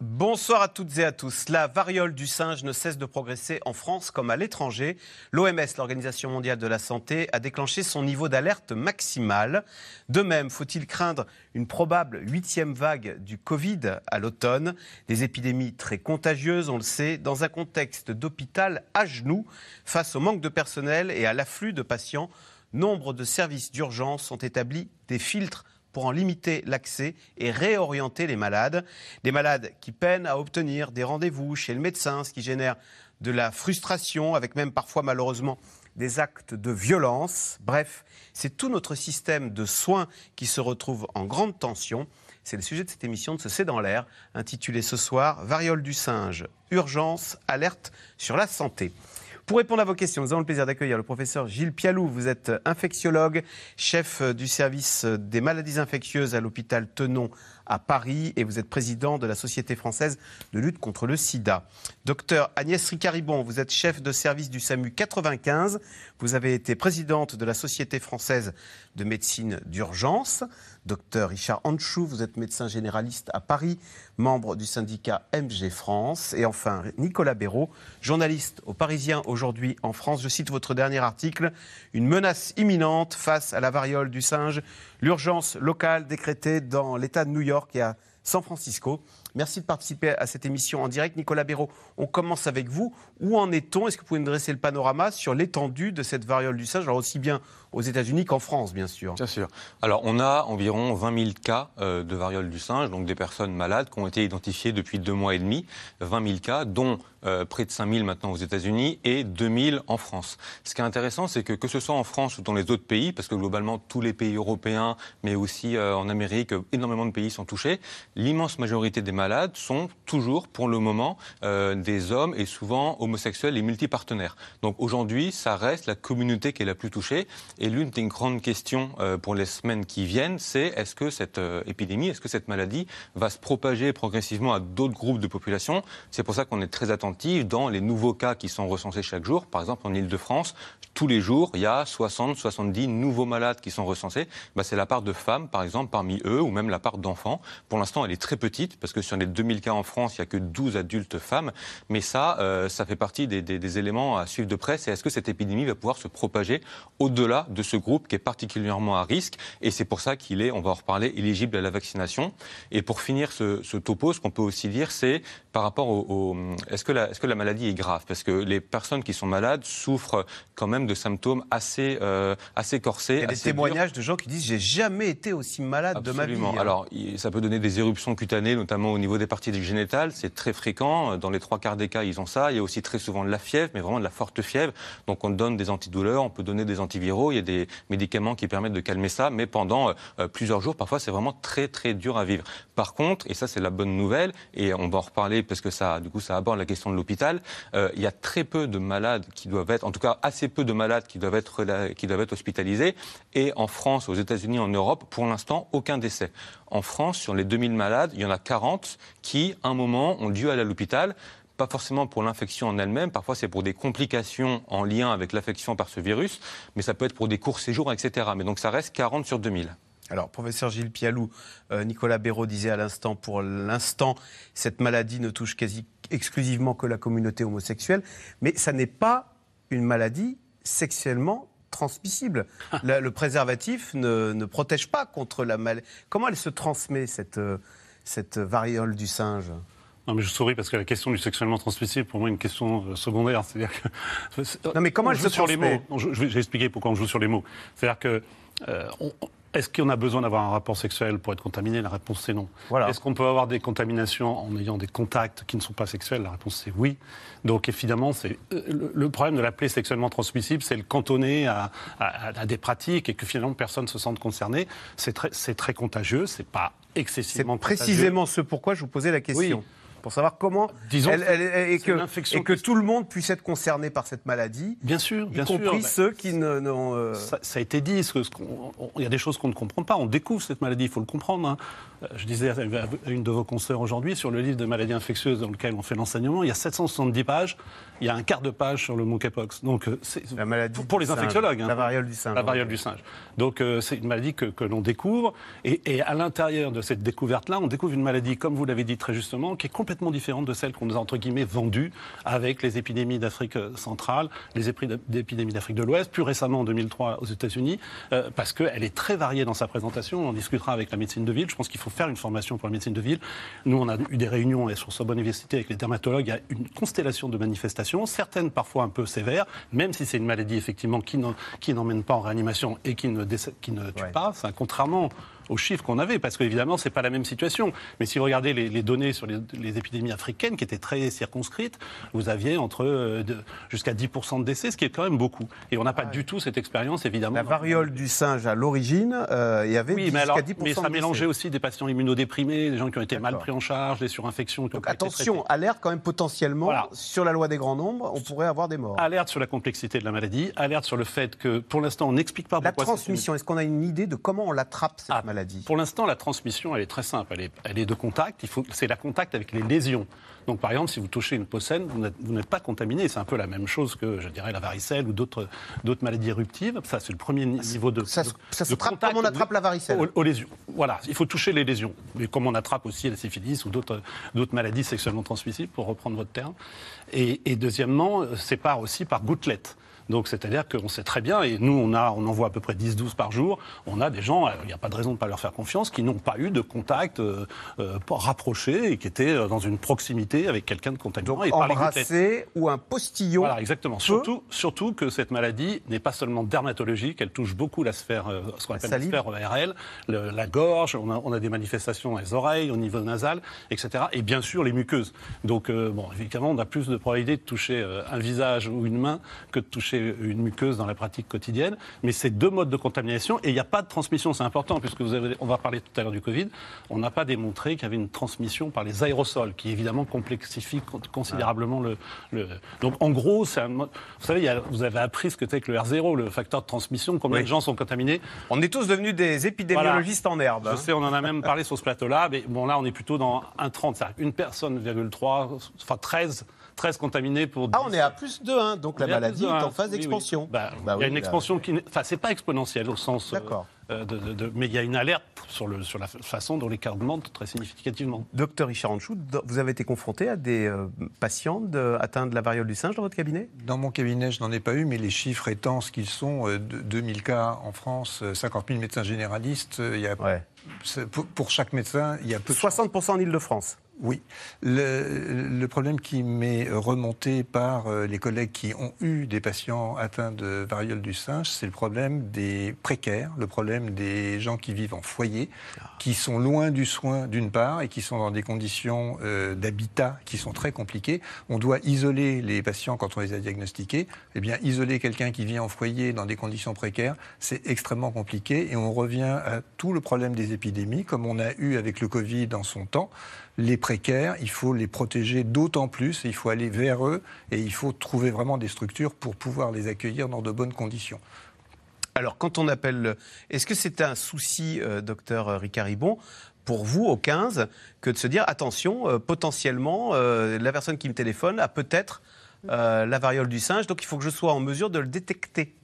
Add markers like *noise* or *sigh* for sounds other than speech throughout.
Bonsoir à toutes et à tous. La variole du singe ne cesse de progresser en France comme à l'étranger. L'OMS, l'Organisation mondiale de la santé, a déclenché son niveau d'alerte maximal. De même, faut-il craindre une probable huitième vague du Covid à l'automne? Des épidémies très contagieuses, on le sait, dans un contexte d'hôpital à genoux face au manque de personnel et à l'afflux de patients. Nombre de services d'urgence ont établi des filtres pour en limiter l'accès et réorienter les malades. Des malades qui peinent à obtenir des rendez-vous chez le médecin, ce qui génère de la frustration, avec même parfois malheureusement des actes de violence. Bref, c'est tout notre système de soins qui se retrouve en grande tension. C'est le sujet de cette émission de ce C'est dans l'air, intitulée ce soir Variole du singe, urgence, alerte sur la santé. Pour répondre à vos questions, nous avons le plaisir d'accueillir le professeur Gilles Pialou. Vous êtes infectiologue, chef du service des maladies infectieuses à l'hôpital Tenon à Paris et vous êtes président de la Société française de lutte contre le sida. Docteur Agnès Ricaribon, vous êtes chef de service du SAMU 95. Vous avez été présidente de la Société française de médecine d'urgence. Docteur Richard Anchou, vous êtes médecin généraliste à Paris, membre du syndicat MG France. Et enfin, Nicolas Béraud, journaliste au Parisien aujourd'hui en France. Je cite votre dernier article Une menace imminente face à la variole du singe. L'urgence locale décrétée dans l'État de New York et à San Francisco. Merci de participer à cette émission en direct. Nicolas Béraud, on commence avec vous. Où en est-on? Est-ce que vous pouvez nous dresser le panorama sur l'étendue de cette variole du singe, alors aussi bien aux États-Unis qu'en France, bien sûr? Bien sûr. Alors, on a environ 20 000 cas euh, de variole du singe, donc des personnes malades qui ont été identifiées depuis deux mois et demi. 20 000 cas, dont euh, près de 5 000 maintenant aux États-Unis et 2 000 en France. Ce qui est intéressant, c'est que que ce soit en France ou dans les autres pays, parce que globalement tous les pays européens, mais aussi euh, en Amérique, énormément de pays sont touchés, l'immense majorité des malades sont toujours, pour le moment, des hommes et souvent homosexuels et multipartenaires. Donc aujourd'hui, ça reste la communauté qui est la plus touchée. Et l'une des grandes questions euh, pour les semaines qui viennent, c'est est-ce que cette euh, épidémie, est-ce que cette maladie va se propager progressivement à d'autres groupes de population? C'est pour ça qu'on est très attentif dans les nouveaux cas qui sont recensés chaque jour. Par exemple, en Ile-de-France, tous les jours, il y a 60, 70 nouveaux malades qui sont recensés. Bah, c'est la part de femmes, par exemple, parmi eux, ou même la part d'enfants. Pour l'instant, elle est très petite, parce que sur les 2000 cas en France, il n'y a que 12 adultes femmes. Mais ça, euh, ça fait partie des, des éléments à suivre de près. C'est est-ce que cette épidémie va pouvoir se propager au-delà de ce groupe qui est particulièrement à risque. Et c'est pour ça qu'il est, on va en reparler, éligible à la vaccination. Et pour finir ce, ce topo, ce qu'on peut aussi dire, c'est par rapport au, est-ce que, la, est-ce que la maladie est grave? Parce que les personnes qui sont malades souffrent quand même de symptômes assez, euh, assez corsés. Il y a des témoignages de gens qui disent j'ai jamais été aussi malade de ma vie. Hein. Alors ça peut donner des éruptions cutanées, notamment au niveau des parties génitales. C'est très fréquent. Dans les trois quarts des cas, ils ont ça. Il y a aussi très souvent de la fièvre, mais vraiment de la forte fièvre. Donc on donne des antidouleurs, on peut donner des antiviraux. Il y a des médicaments qui permettent de calmer ça, mais pendant euh, plusieurs jours, parfois c'est vraiment très très dur à vivre. Par contre, et ça c'est la bonne nouvelle, et on va en reparler parce que ça, du coup, ça aborde la question de l'hôpital. Euh, il y a très peu de malades qui doivent être, en tout cas, assez peu de malades qui doivent être, qui doivent être hospitalisés. Et en France, aux États-Unis, en Europe, pour l'instant, aucun décès. En France, sur les 2000 malades, il y en a 40 qui, à un moment, ont dû aller à l'hôpital pas forcément pour l'infection en elle-même, parfois c'est pour des complications en lien avec l'affection par ce virus, mais ça peut être pour des courts séjours, etc. Mais donc ça reste 40 sur 2000. Alors, professeur Gilles Pialou, euh, Nicolas Béraud disait à l'instant, pour l'instant, cette maladie ne touche quasi exclusivement que la communauté homosexuelle, mais ça n'est pas une maladie sexuellement transmissible. le, préservatif ne, protège pas contre la maladie. Comment elle se transmet, cette, euh, cette variole du singe? Non, mais je souris parce que la question du sexuellement transmissible, pour moi, est une question euh, secondaire. C'est-à-dire que. *laughs* Non, mais comment elle se sur les mots je, vais expliquer pourquoi on joue sur les mots. C'est-à-dire que. Est-ce qu'on a besoin d'avoir un rapport sexuel pour être contaminé? La réponse c'est non. Est-ce qu'on peut avoir des contaminations en ayant des contacts qui ne sont pas sexuels? La réponse c'est oui. Donc évidemment, c'est euh, le problème de l'appeler sexuellement transmissible, c'est le cantonner à, des pratiques et que finalement personne ne se sente concerné. C'est très, très contagieux, c'est pas excessivement. C'est précisément ce pourquoi je vous posais la question. Pour savoir comment Disons et, que, et que tout le monde puisse être concerné par cette maladie. Bien sûr, bien y compris ceux qui n'ont. Euh... Ça, ça, a été dit. il y a des choses qu'on ne comprend pas. On découvre cette maladie, il faut le comprendre. Hein. Je disais à une de vos consoeurs aujourd'hui sur le livre de maladies infectieuses dans lequel on fait l'enseignement, il y a 770 pages. Il y a un quart de page sur le monkeypox. Donc, euh, la maladie pour les infectiologues. Hein. la variole du singe. La variole du singe. Donc, euh, c'est une maladie que, que l'on découvre. Et, et à l'intérieur de cette découverte-là, on découvre une maladie, comme vous l'avez dit très justement, qui est complètement différente de celle qu'on nous a entre guillemets vendue avec les épidémies d'Afrique euh, centrale, les épidémies d'Afrique de l'Ouest, plus récemment en 2003 aux États-Unis, euh, parce qu'elle est très variée dans sa présentation. On en discutera avec la médecine de ville. Je pense qu'il faut faire une formation pour la médecine de ville. Nous, on a eu des réunions sur Sorbonne Université avec les dermatologues. Il y a une constellation de manifestations, certaines parfois un peu sévères, même si c'est une maladie effectivement qui n'emmène pas en réanimation et qui ne, qui ne tue pas. contrairement aux chiffres qu'on avait, parce qu'évidemment, ce n'est pas la même situation. Mais si vous regardez les, données sur les, épidémies africaines, qui étaient très circonscrites, vous aviez entre euh, jusqu'à 10% de décès, ce qui est quand même beaucoup. Et on n'a pas du tout cette expérience, évidemment. La variole du singe, à l'origine, euh, il y avait oui, mais alors, mais ça mélangeait aussi des patients immunodéprimés, des gens qui ont été mal pris en charge, des surinfections. Donc attention, alerte quand même potentiellement sur la loi des grands nombres, on pourrait avoir des morts. Alerte sur la complexité de la maladie, alerte sur le fait que pour l'instant on n'explique pas la transmission. Est-ce qu'on a une idée de comment on l'attrape cette ah, maladie pour l'instant, la transmission, elle est très simple. Elle est, de contact. c'est la contact avec les lésions. Donc, par exemple, si vous touchez une peau saine, vous n'êtes pas contaminé. C'est un peu la même chose que, je dirais, la varicelle ou d'autres maladies éruptives. Ça, c'est le premier niveau de. Ça, se trappe comme on attrape la varicelle. Aux, lésions. Voilà, il faut toucher les lésions. Mais comme on attrape aussi la syphilis ou d'autres maladies sexuellement transmissibles, pour reprendre votre terme. Et, et deuxièmement, c'est par aussi par gouttelettes. Donc c'est-à-dire qu'on sait très bien, et nous on, a, on en voit à peu près 10-12 par jour, on a des gens, euh, il n'y a pas de raison de ne pas leur faire confiance, qui n'ont pas eu de contact euh, euh rapproché et qui étaient euh, dans une proximité avec quelqu'un de contaminé. Donc embrasser ou un postillon. Voilà, exactement. Surtout, surtout que cette maladie n'est pas seulement dermatologique, elle touche beaucoup la sphère, ce qu'on appelle la, sphère ORL, la gorge, on a, on a, des manifestations dans les oreilles, au niveau nasal, etc. Et bien sûr les muqueuses. Donc bon, évidemment, on a plus de probabilité de toucher un visage ou une main que de toucher une muqueuse dans la pratique quotidienne, mais c'est deux modes de contamination et il n'y a pas de transmission. C'est important puisque vous avez, on va parler tout à l'heure du Covid. On n'a pas démontré qu'il y avait une transmission par les aérosols, qui évidemment complexifie considérablement le, Donc en gros, un, vous savez, vous avez appris ce que c'est que le R0, le facteur de transmission, combien de gens sont contaminés. On est tous devenus des épidémiologistes en herbe. Je hein. sais, on en a même parlé sur ce plateau-là, mais bon là, on est plutôt dans un 30, c'est-à-dire une personne, 3, enfin 13 13 contaminés pour 10. Ah, on est à plus de 1, donc la maladie est en phase d'expansion. Bah, bah il y a une expansion qui. Enfin, c'est pas exponentiel au sens. Euh, D'accord. Euh, de, mais il y a une alerte sur, le, sur la façon dont les cas augmentent très significativement. Docteur Richard Anchou, vous avez été confronté à des euh, patients atteints de la variole du singe dans votre cabinet? Dans mon cabinet, je n'en ai pas eu, mais les chiffres étant ce qu'ils sont, 2000 cas en France, 50 000 médecins généralistes, il y a, pour, chaque médecin, il y a peu 60% en Ile-de-France oui. Le, problème qui m'est remonté par euh, les collègues qui ont eu des patients atteints de variole du singe, c'est le problème des précaires, le problème des gens qui vivent en foyer, qui sont loin du soin d'une part et qui sont dans des conditions euh, d'habitat qui sont très compliquées. On doit isoler les patients quand on les a diagnostiqués. Eh bien, isoler quelqu'un qui vit en foyer dans des conditions précaires, c'est extrêmement compliqué et on revient à tout le problème des comme on a eu avec le Covid en son temps les précaires, il faut les protéger d'autant plus, il faut aller vers eux et il faut trouver vraiment des structures pour pouvoir les accueillir dans de bonnes conditions. Alors, quand on appelle. Est-ce que c'est un souci, euh, docteur Ricard-Ribon, pour vous, au 15, que de se dire attention, euh, potentiellement, euh, la personne qui me téléphone a peut-être la variole du singe, donc il faut que je sois en mesure de le détecter?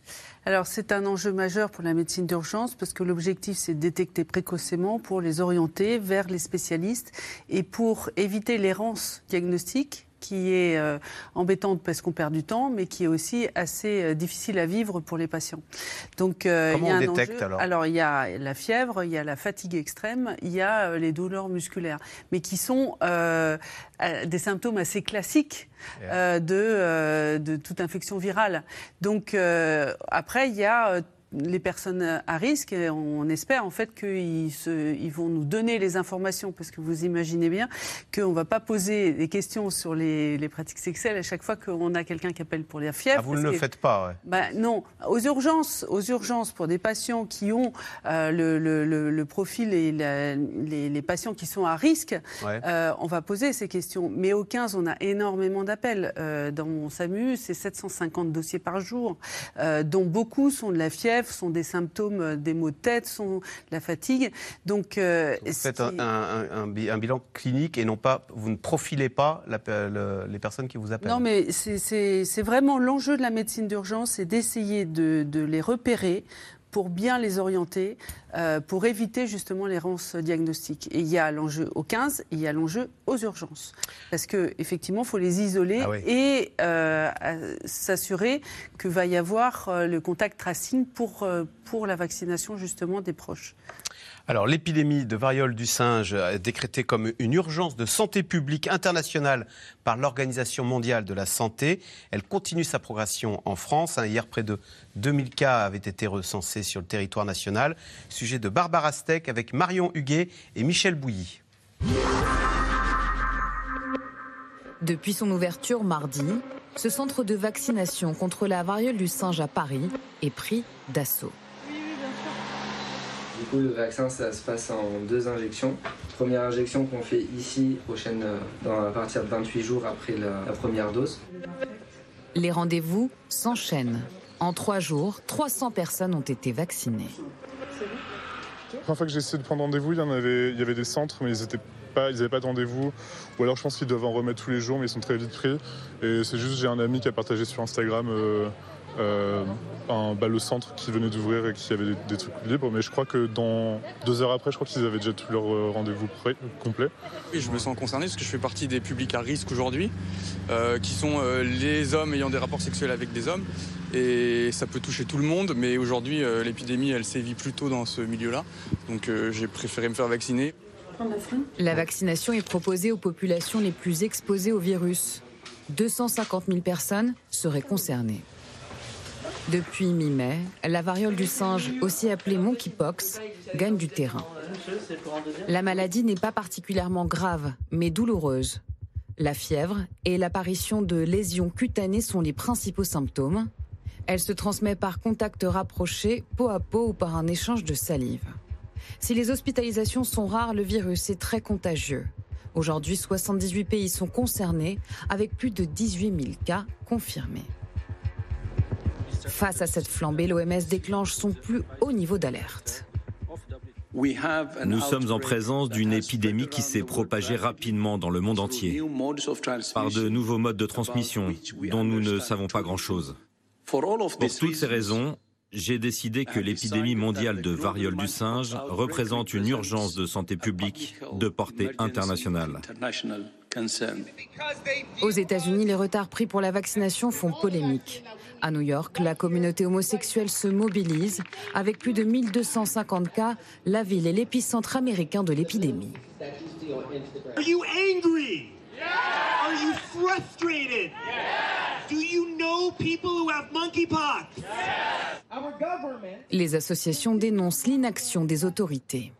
Alors c'est un enjeu majeur pour la médecine d'urgence parce que l'objectif c'est de détecter précocement pour les orienter vers les spécialistes et pour éviter l'errance diagnostique qui est euh, embêtante parce qu'on perd du temps, mais qui est aussi assez euh, difficile à vivre pour les patients. Donc, euh, Comment il y a on un détecte alors? Alors, il y a la fièvre, il y a la fatigue extrême, il y a les douleurs musculaires, mais qui sont des symptômes assez classiques de, de toute infection virale. Donc, après, il y a les personnes à risque. on espère en fait qu'ils ils vont nous donner les informations, parce que vous imaginez bien qu'on ne va pas poser des questions sur les, pratiques sexuelles à chaque fois qu'on a quelqu'un qui appelle pour la fièvre. Ah, vous ne le faites pas, ouais. bah, Non, aux urgences, aux urgences pour des patients qui ont euh, le, profil et les, patients qui sont à risque, euh, on va poser ces questions. Mais au 15, on a énormément d'appels. Euh, dans mon SAMU, c'est 750 dossiers par jour, dont beaucoup sont de la fièvre, sont des symptômes des maux de tête, sont de la fatigue. Donc, vous faites un, bilan clinique et non pas, vous ne profilez pas les personnes qui vous appellent. Non, mais c'est vraiment l'enjeu de la médecine d'urgence, c'est d'essayer de, de les repérer pour bien les orienter, euh, pour éviter justement l'errance diagnostique. Et il y a l'enjeu aux 15 et il y a l'enjeu aux urgences. Parce qu'effectivement, il faut les isoler ah et euh, s'assurer que va y avoir euh, le contact tracing pour, pour la vaccination justement des proches. Alors, l'épidémie de variole du singe est décrétée comme une urgence de santé publique internationale par l'Organisation mondiale de la santé. Elle continue sa progression en France. Hein, hier, près de 2000 cas avaient été recensés sur le territoire national. Sujet de Barbara Steck avec Marion Huguet et Michel Bouilly. Depuis son ouverture mardi, ce centre de vaccination contre la variole du singe à Paris est pris d'assaut. Du coup, le vaccin, ça se passe en deux injections. Première injection qu'on fait ici, prochaine, euh, dans, à partir de 28 jours après la, première dose. Les rendez-vous s'enchaînent. En trois jours, 300 personnes ont été vaccinées. La première fois que j'ai essayé de prendre rendez-vous, il y, en avait, il y avait des centres, mais ils n'avaient pas, ils pas de rendez-vous. Ou alors je pense qu'ils doivent en remettre tous les jours, mais ils sont très vite pris. Et c'est juste, j'ai un ami qui a partagé sur Instagram euh, euh, un, bah, le centre qui venait d'ouvrir et qui avait des, trucs libres. Mais je crois que dans deux heures après, je crois qu'ils avaient déjà tout leur euh, rendez-vous complet. Oui, je me sens concerné parce que je fais partie des publics à risque aujourd'hui, euh, qui sont les hommes ayant des rapports sexuels avec des hommes. Et ça peut toucher tout le monde, mais aujourd'hui, l'épidémie, elle sévit plutôt dans ce milieu-là. Donc j'ai préféré me faire vacciner. La vaccination est proposée aux populations les plus exposées au virus. 250 000 personnes seraient concernées. Depuis mi-mai, la variole du singe, aussi appelée monkeypox, gagne du terrain. La maladie n'est pas particulièrement grave, mais douloureuse. La fièvre et l'apparition de lésions cutanées sont les principaux symptômes. Elle se transmet par contact rapproché, peau à peau ou par un échange de salive. Si les hospitalisations sont rares, le virus est très contagieux. Aujourd'hui, 78 pays sont concernés, avec plus de 18 000 cas confirmés. Face à cette flambée, l'OMS déclenche son plus haut niveau d'alerte. Nous sommes en présence d'une épidémie qui s'est propagée rapidement dans le monde entier par de nouveaux modes de transmission dont nous ne savons pas grand-chose. Pour toutes ces raisons, j'ai décidé que l'épidémie mondiale de variole du singe représente une urgence de santé publique de portée internationale. Aux États-Unis, les retards pris pour la vaccination font polémique. À New York, la communauté homosexuelle se mobilise. Avec plus de 1250 cas, la ville est l'épicentre américain de l'épidémie. Les associations dénoncent l'inaction des autorités.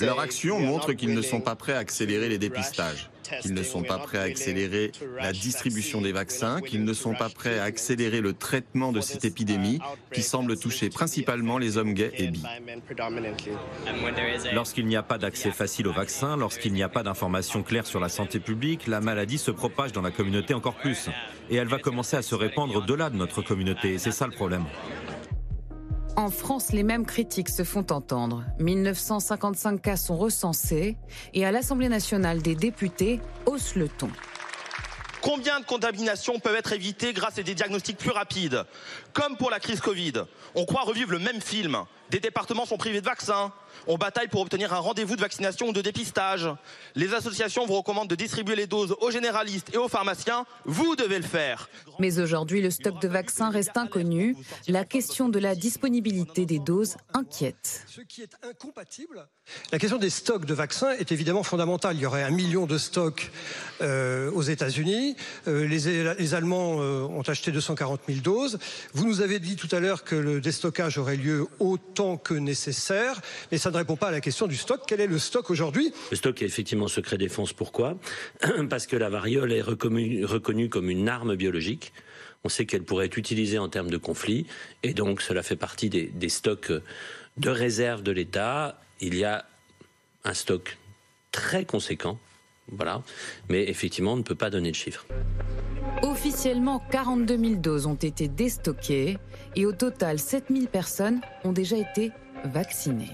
Leur action montre qu'ils ne sont pas prêts à accélérer les dépistages, qu'ils ne sont pas prêts à accélérer la distribution des vaccins, qu'ils ne sont pas prêts à accélérer le traitement de cette épidémie qui semble toucher principalement les hommes gays et bi. Lorsqu'il n'y a pas d'accès facile aux vaccins, lorsqu'il n'y a pas d'informations claires sur la santé publique, la maladie se propage dans la communauté encore plus. Et elle va commencer à se répandre au-delà de notre communauté. Et c'est ça le problème. En France, les mêmes critiques se font entendre. 1955 cas sont recensés et à l'Assemblée nationale des députés hausse le ton. Combien de contaminations peuvent être évitées grâce à des diagnostics plus rapides? Comme pour la crise Covid, on croit revivre le même film Des départements sont privés de vaccins. On bataille pour obtenir un rendez-vous de vaccination ou de dépistage. Les associations vous recommandent de distribuer les doses aux généralistes et aux pharmaciens. Vous devez le faire. Mais aujourd'hui, le stock de vaccins reste inconnu. La question de la disponibilité des doses inquiète. Ce qui est incompatible. La question des stocks de vaccins est évidemment fondamentale. Il y aurait un million de stocks euh, aux États-Unis. Euh, les, Allemands euh, ont acheté 240 000 doses. Vous nous avez dit tout à l'heure que le déstockage aurait lieu autant que nécessaire. Mais ça ne répond pas à la question du stock. Quel est le stock aujourd'hui? Le stock est effectivement secret défense. Pourquoi? *clears throat* Parce que la variole est reconnue, comme une arme biologique. On sait qu'elle pourrait être utilisée en termes de conflit. Et donc, cela fait partie des, des stocks de réserve de l'État. Il y a un stock très conséquent. Voilà. Mais effectivement, on ne peut pas donner de chiffres. Officiellement, 42 000 doses ont été déstockées et au total, 7 000 personnes ont déjà été vaccinées.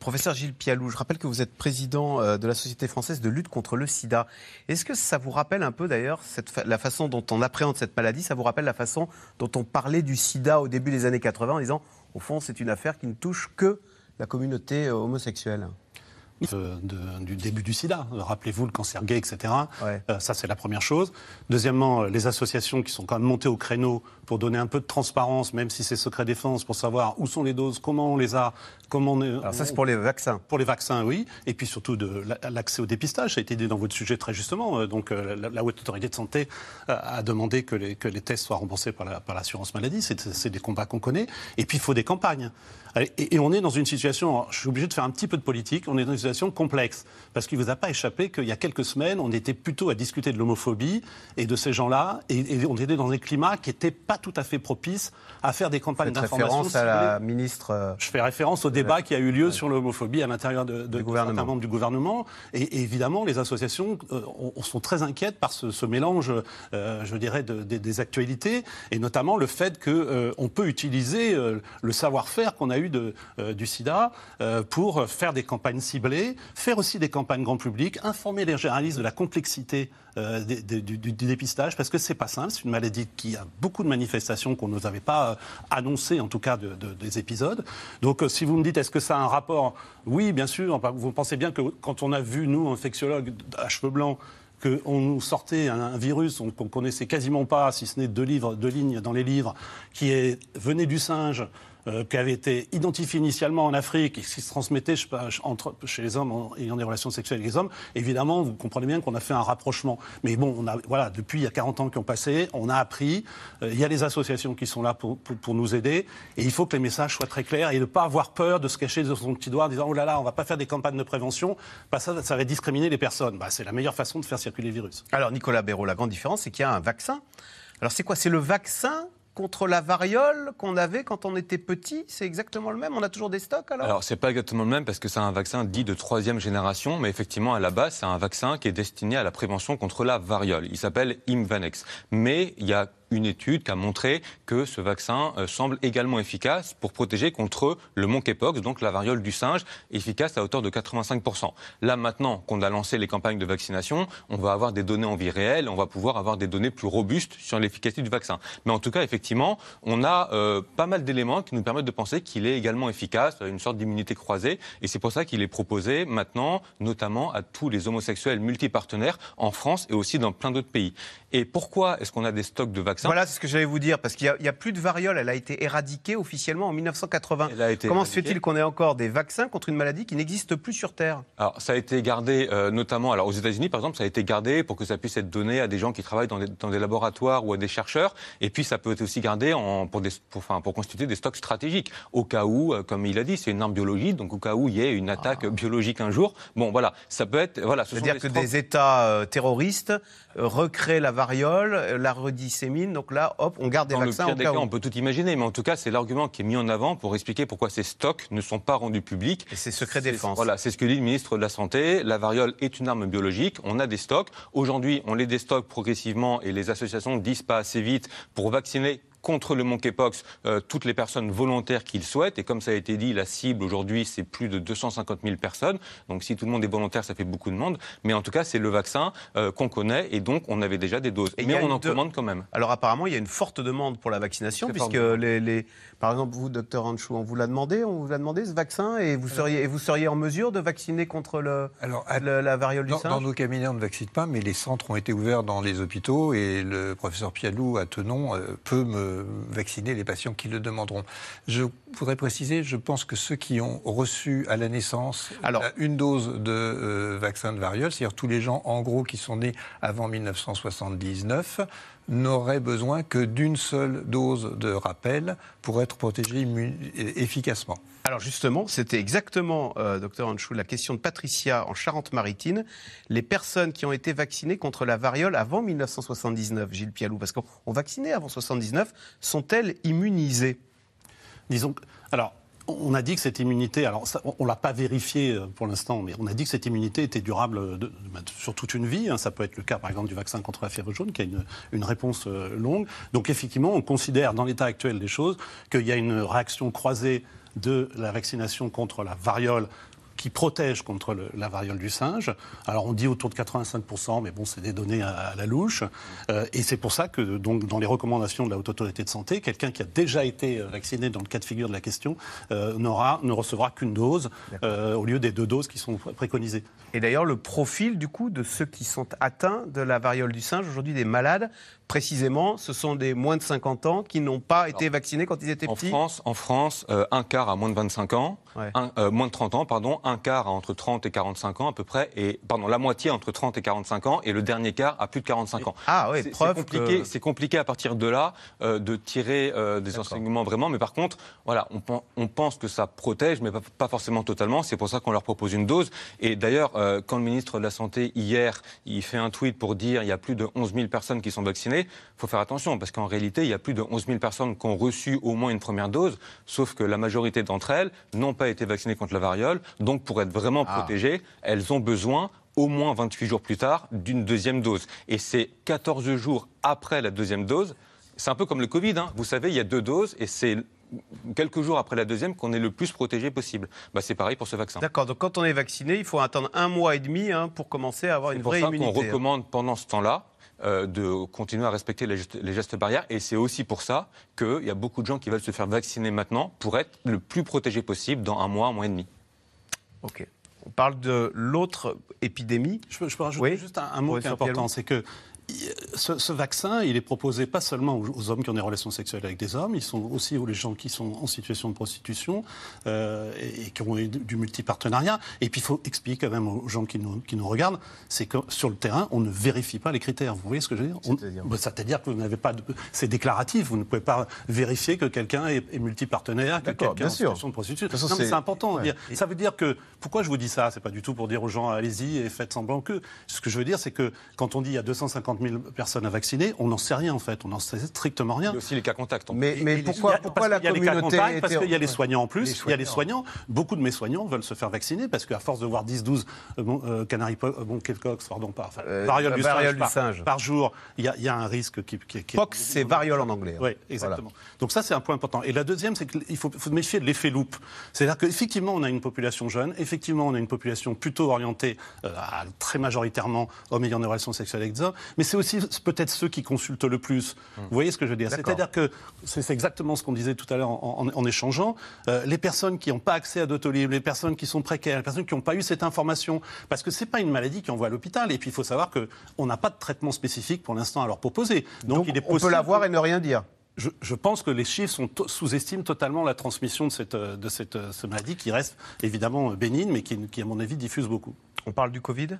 Professeur Gilles Pialou, je rappelle que vous êtes président euh, de la Société française de lutte contre le sida. Est-ce que ça vous rappelle un peu d'ailleurs la façon dont on appréhende cette maladie? Ça vous rappelle la façon dont on parlait du sida au début des années 80 en disant, au fond, c'est une affaire qui ne touche que la communauté euh, homosexuelle? Du début du sida. Rappelez-vous le cancer gay, etc. Euh, ça, c'est la première chose. Deuxièmement, les associations qui sont quand même montées au créneau pour donner un peu de transparence, même si c'est secret défense, pour savoir où sont les doses, comment on les a, comment on Alors ça, c'est pour les vaccins. Pour les vaccins, oui. Et puis surtout de l'accès au dépistage. Ça a été dit dans votre sujet très justement. Euh, donc euh, la, Haute Autorité de Santé a demandé que les, que les tests soient remboursés par l'assurance maladie. C'est des combats qu'on connaît. Et puis il faut des campagnes. Et, on est dans une situation, je suis obligé de faire un petit peu de politique, on est dans une situation complexe. Parce qu'il ne vous a pas échappé qu'il y a quelques semaines, on était plutôt à discuter de l'homophobie et de ces gens-là, et, on était dans un climat qui n'était pas tout à fait propice à faire des campagnes d'information. référence à la ministre. Euh, je fais référence au débat qui a eu lieu sur l'homophobie à l'intérieur de, du gouvernement. du gouvernement. Et, évidemment, les associations euh, sont très inquiètes par ce, mélange, euh, je dirais, des actualités, et notamment le fait qu'on peut utiliser le savoir-faire qu'on a eu de, euh, du sida euh, pour faire des campagnes ciblées, faire aussi des campagnes grand public, informer les généralistes de la complexité euh, du, dépistage, parce que c'est pas simple, c'est une maladie qui a beaucoup de manifestations qu'on ne nous avait pas annoncées, en tout cas des épisodes. Donc si vous me dites est-ce que ça a un rapport, oui, bien sûr, vous pensez bien que quand on a vu, nous, infectiologues à cheveux blancs, qu'on nous sortait un, virus qu'on connaissait quasiment pas, si ce n'est deux, deux lignes dans les livres, qui est, venait du singe, euh, qui avait été identifié initialement en Afrique et qui se transmettait entre, chez les hommes ayant des relations sexuelles avec les hommes, évidemment, vous comprenez bien qu'on a fait un rapprochement. Mais bon, on a, voilà, depuis il y a 40 ans qui ont passé, on a appris, euh, il y a les associations qui sont là pour, pour, nous aider, et il faut que les messages soient très clairs et ne pas avoir peur de se cacher de son petit doigt en disant oh là là, on va pas faire des campagnes de prévention, parce ça, ça va discriminer les personnes. Bah, c'est la meilleure façon de faire circuler le virus. Alors Nicolas Béraud, la grande différence, c'est qu'il y a un vaccin. Alors c'est quoi? C'est le vaccin contre la variole qu'on avait quand on était petit C'est exactement le même On a toujours des stocks alors? Alors, c'est pas exactement le même parce que c'est un vaccin dit de troisième génération, mais effectivement, à la base, c'est un vaccin qui est destiné à la prévention contre la variole. Il s'appelle Imvanex. Mais il y a une étude qui a montré que ce vaccin euh, semble également efficace pour protéger contre le monkeypox, donc la variole du singe, efficace à hauteur de 85%. Là, maintenant qu'on a lancé les campagnes de vaccination, on va avoir des données en vie réelle, on va pouvoir avoir des données plus robustes sur l'efficacité du vaccin. Mais en tout cas, effectivement, on a euh, pas mal d'éléments qui nous permettent de penser qu'il est également efficace, une sorte d'immunité croisée, et c'est pour ça qu'il est proposé maintenant, notamment à tous les homosexuels multipartenaires en France et aussi dans plein d'autres pays. Et pourquoi est-ce qu'on a des stocks de vaccins Voilà, c'est ce que j'allais vous dire, parce qu'il n'y a, plus de variole. Elle a été éradiquée officiellement en 1980. Comment se fait-il qu'on ait encore des vaccins contre une maladie qui n'existe plus sur Terre? Alors, ça a été gardé euh, notamment, alors aux États-Unis par exemple, ça a été gardé pour que ça puisse être donné à des gens qui travaillent dans des, laboratoires ou à des chercheurs. Et puis, ça peut être aussi gardé en, pour, des, pour, enfin, pour constituer des stocks stratégiques. Au cas où, euh, comme il a dit, c'est une arme biologique, donc au cas où il y ait une attaque ah. biologique un jour. Bon, voilà, ça peut être. Voilà, C'est-à-dire que des États euh, terroristes recréent la variole, la redisséminent. Donc là, hop, on garde des vaccins. Le pire des cas, on peut tout imaginer, mais en tout cas, c'est l'argument qui est mis en avant pour expliquer pourquoi ces stocks ne sont pas rendus publics. Et c'est secret défense. Voilà, c'est ce que dit le ministre de la Santé. La variole est une arme biologique. On a des stocks. Aujourd'hui, on les déstocke progressivement et les associations ne disent pas assez vite pour vacciner contre le monkeypox euh, toutes les personnes volontaires qu'ils souhaitent. Et comme ça a été dit, la cible aujourd'hui, c'est plus de 250 000 personnes. Donc si tout le monde est volontaire, ça fait beaucoup de monde. Mais en tout cas, c'est le vaccin euh, qu'on connaît et donc on avait déjà des doses. Mais on en commande quand même. Alors apparemment, il y a une forte demande pour la vaccination puisque les, Par exemple, vous, docteur Anchou, on vous l'a demandé, on vous l'a demandé ce vaccin et vous, seriez, et vous seriez en mesure de vacciner contre le, Alors, la variole du dans, singe Dans nos cabinets, on ne vaccine pas, mais les centres ont été ouverts dans les hôpitaux et le professeur Pialou à Tenon euh, peut me vacciner les patients qui le demanderont. Je voudrais préciser, je pense que ceux qui ont reçu à la naissance Alors, une dose de euh, vaccin de variole, c'est-à-dire tous les gens en gros qui sont nés avant 1979, n'auraient besoin que d'une seule dose de rappel pour être protégés efficacement. Alors justement, c'était exactement, euh, docteur Anchou, la question de Patricia en Charente-Maritime. Les personnes qui ont été vaccinées contre la variole avant 1979, Gilles Pialou, parce qu'on vaccinait avant 1979, sont-elles immunisées? Disons, alors on a dit que cette immunité, alors on ne l'a pas vérifié euh, pour l'instant, mais on a dit que cette immunité était durable bah, sur toute une vie. Hein. Ça peut être le cas, par exemple, du vaccin contre la fièvre jaune, qui a une, réponse euh, longue. Donc, effectivement, on considère, dans l'état actuel des choses, qu'il y a une réaction croisée de la vaccination contre la variole qui protège contre la variole du singe. Alors on dit autour de 85%, mais bon, c'est des données à, la louche. Euh, et c'est pour ça que donc, dans les recommandations de la Haute Autorité de Santé, quelqu'un qui a déjà été euh, vacciné dans le cas de figure de la question euh, n'aura, ne recevra qu'une dose au lieu des deux doses qui sont préconisées. Et d'ailleurs, le profil du coup de ceux qui sont atteints de la variole du singe, aujourd'hui des malades, précisément, ce sont des moins de 50 ans qui n'ont pas été vaccinés quand ils étaient en petits? France, En France, un quart à moins de 25 ans, moins de 30 ans, pardon, un quart à entre 30 et 45 ans à peu près, et pardon, la moitié entre 30 et 45 ans, et le dernier quart à plus de 45 ans. Ah oui, c'est compliqué, c'est compliqué à partir de là euh, de tirer des enseignements vraiment, mais par contre, voilà, on, on, pense que ça protège, mais pas, pas forcément totalement. C'est pour ça qu'on leur propose une dose. Et d'ailleurs, quand le ministre de la Santé hier, il fait un tweet pour dire il y a plus de 11 000 personnes qui sont vaccinées il faut faire attention parce qu'en réalité, il y a plus de 11 000 personnes qui ont reçu au moins une première dose, sauf que la majorité d'entre elles n'ont pas été vaccinées contre la variole. Donc, pour être vraiment ah. protégées, elles ont besoin au moins 28 jours plus tard d'une deuxième dose. Et c'est 14 jours après la deuxième dose. C'est un peu comme le Covid. Hein. Vous savez, il y a deux doses et c'est quelques jours après la deuxième qu'on est le plus protégé possible. Bah, c'est pareil pour ce vaccin. D'accord, donc quand on est vacciné, il faut attendre un mois et demi hein, pour commencer à avoir une vraie immunité. C'est pour ça qu'on recommande pendant ce temps-là euh, de continuer à respecter les gestes, barrières. Et c'est aussi pour ça qu'il y a beaucoup de gens qui veulent se faire vacciner maintenant pour être le plus protégé possible dans un mois, un mois et demi. Ok. On parle de l'autre épidémie. Je peux, rajouter juste un, mot qui est important, c'est que ce, vaccin, il est proposé pas seulement aux, hommes qui ont des relations sexuelles avec des hommes, ils sont aussi aux gens qui sont en situation de prostitution euh, et, qui ont du multipartenariat. Et puis il faut expliquer quand même aux gens qui nous, qui nous regardent, c'est que sur le terrain, on ne vérifie pas les critères. Vous voyez ce que je veux dire? C'est-à-dire bah, que vous n'avez pas de... C'est déclaratif, vous ne pouvez pas vérifier que quelqu'un est, multipartenaire, que quelqu'un est en situation de prostitution. Non, mais c'est important. Dire. Ça veut dire que... Pourquoi je vous dis ça? C'est pas du tout pour dire aux gens, allez-y et faites semblant que... Ce que je veux dire, c'est que quand on dit il y a 250 000 personnes à vacciner, on n'en sait rien en fait, on n'en sait strictement rien. Il y a aussi les cas contacts. Mais, mais pourquoi, pourquoi la communauté Parce qu'il y a les soignants en plus, il y a les soignants. Beaucoup de mes soignants veulent se faire vacciner parce qu'à force de voir 10-12 euh, bon, euh, canari, euh, bon, Cox, pardon, par, enfin, euh, variole, du, variole singe, du singe, par, jour, il y, y, a un risque qui, qui, qui Pox, c'est variole en anglais. Hein. Oui, exactement. Donc ça, c'est un point important. Et la deuxième, c'est qu'il faut, faut méfier de l'effet loupe. C'est-à-dire qu'effectivement, on a une population jeune, effectivement, on a une population plutôt orientée à, très majoritairement hommes ayant des relations sexuelles avec des hommes, mais c'est aussi peut-être ceux qui consultent le plus. Vous voyez ce que je veux dire? C'est-à-dire que c'est exactement ce qu'on disait tout à l'heure en, échangeant. Euh, les personnes qui n'ont pas accès à Doctolib, les personnes qui sont précaires, les personnes qui n'ont pas eu cette information, parce que ce n'est pas une maladie qui envoie à l'hôpital. Et puis il faut savoir qu'on n'a pas de traitement spécifique pour l'instant à leur proposer. Donc, il est on peut l'avoir et ne rien dire. Je, pense que les chiffres sous-estiment totalement la transmission de cette, de cette, maladie qui reste évidemment bénigne, mais qui, qui, à mon avis, diffuse beaucoup. On parle du Covid?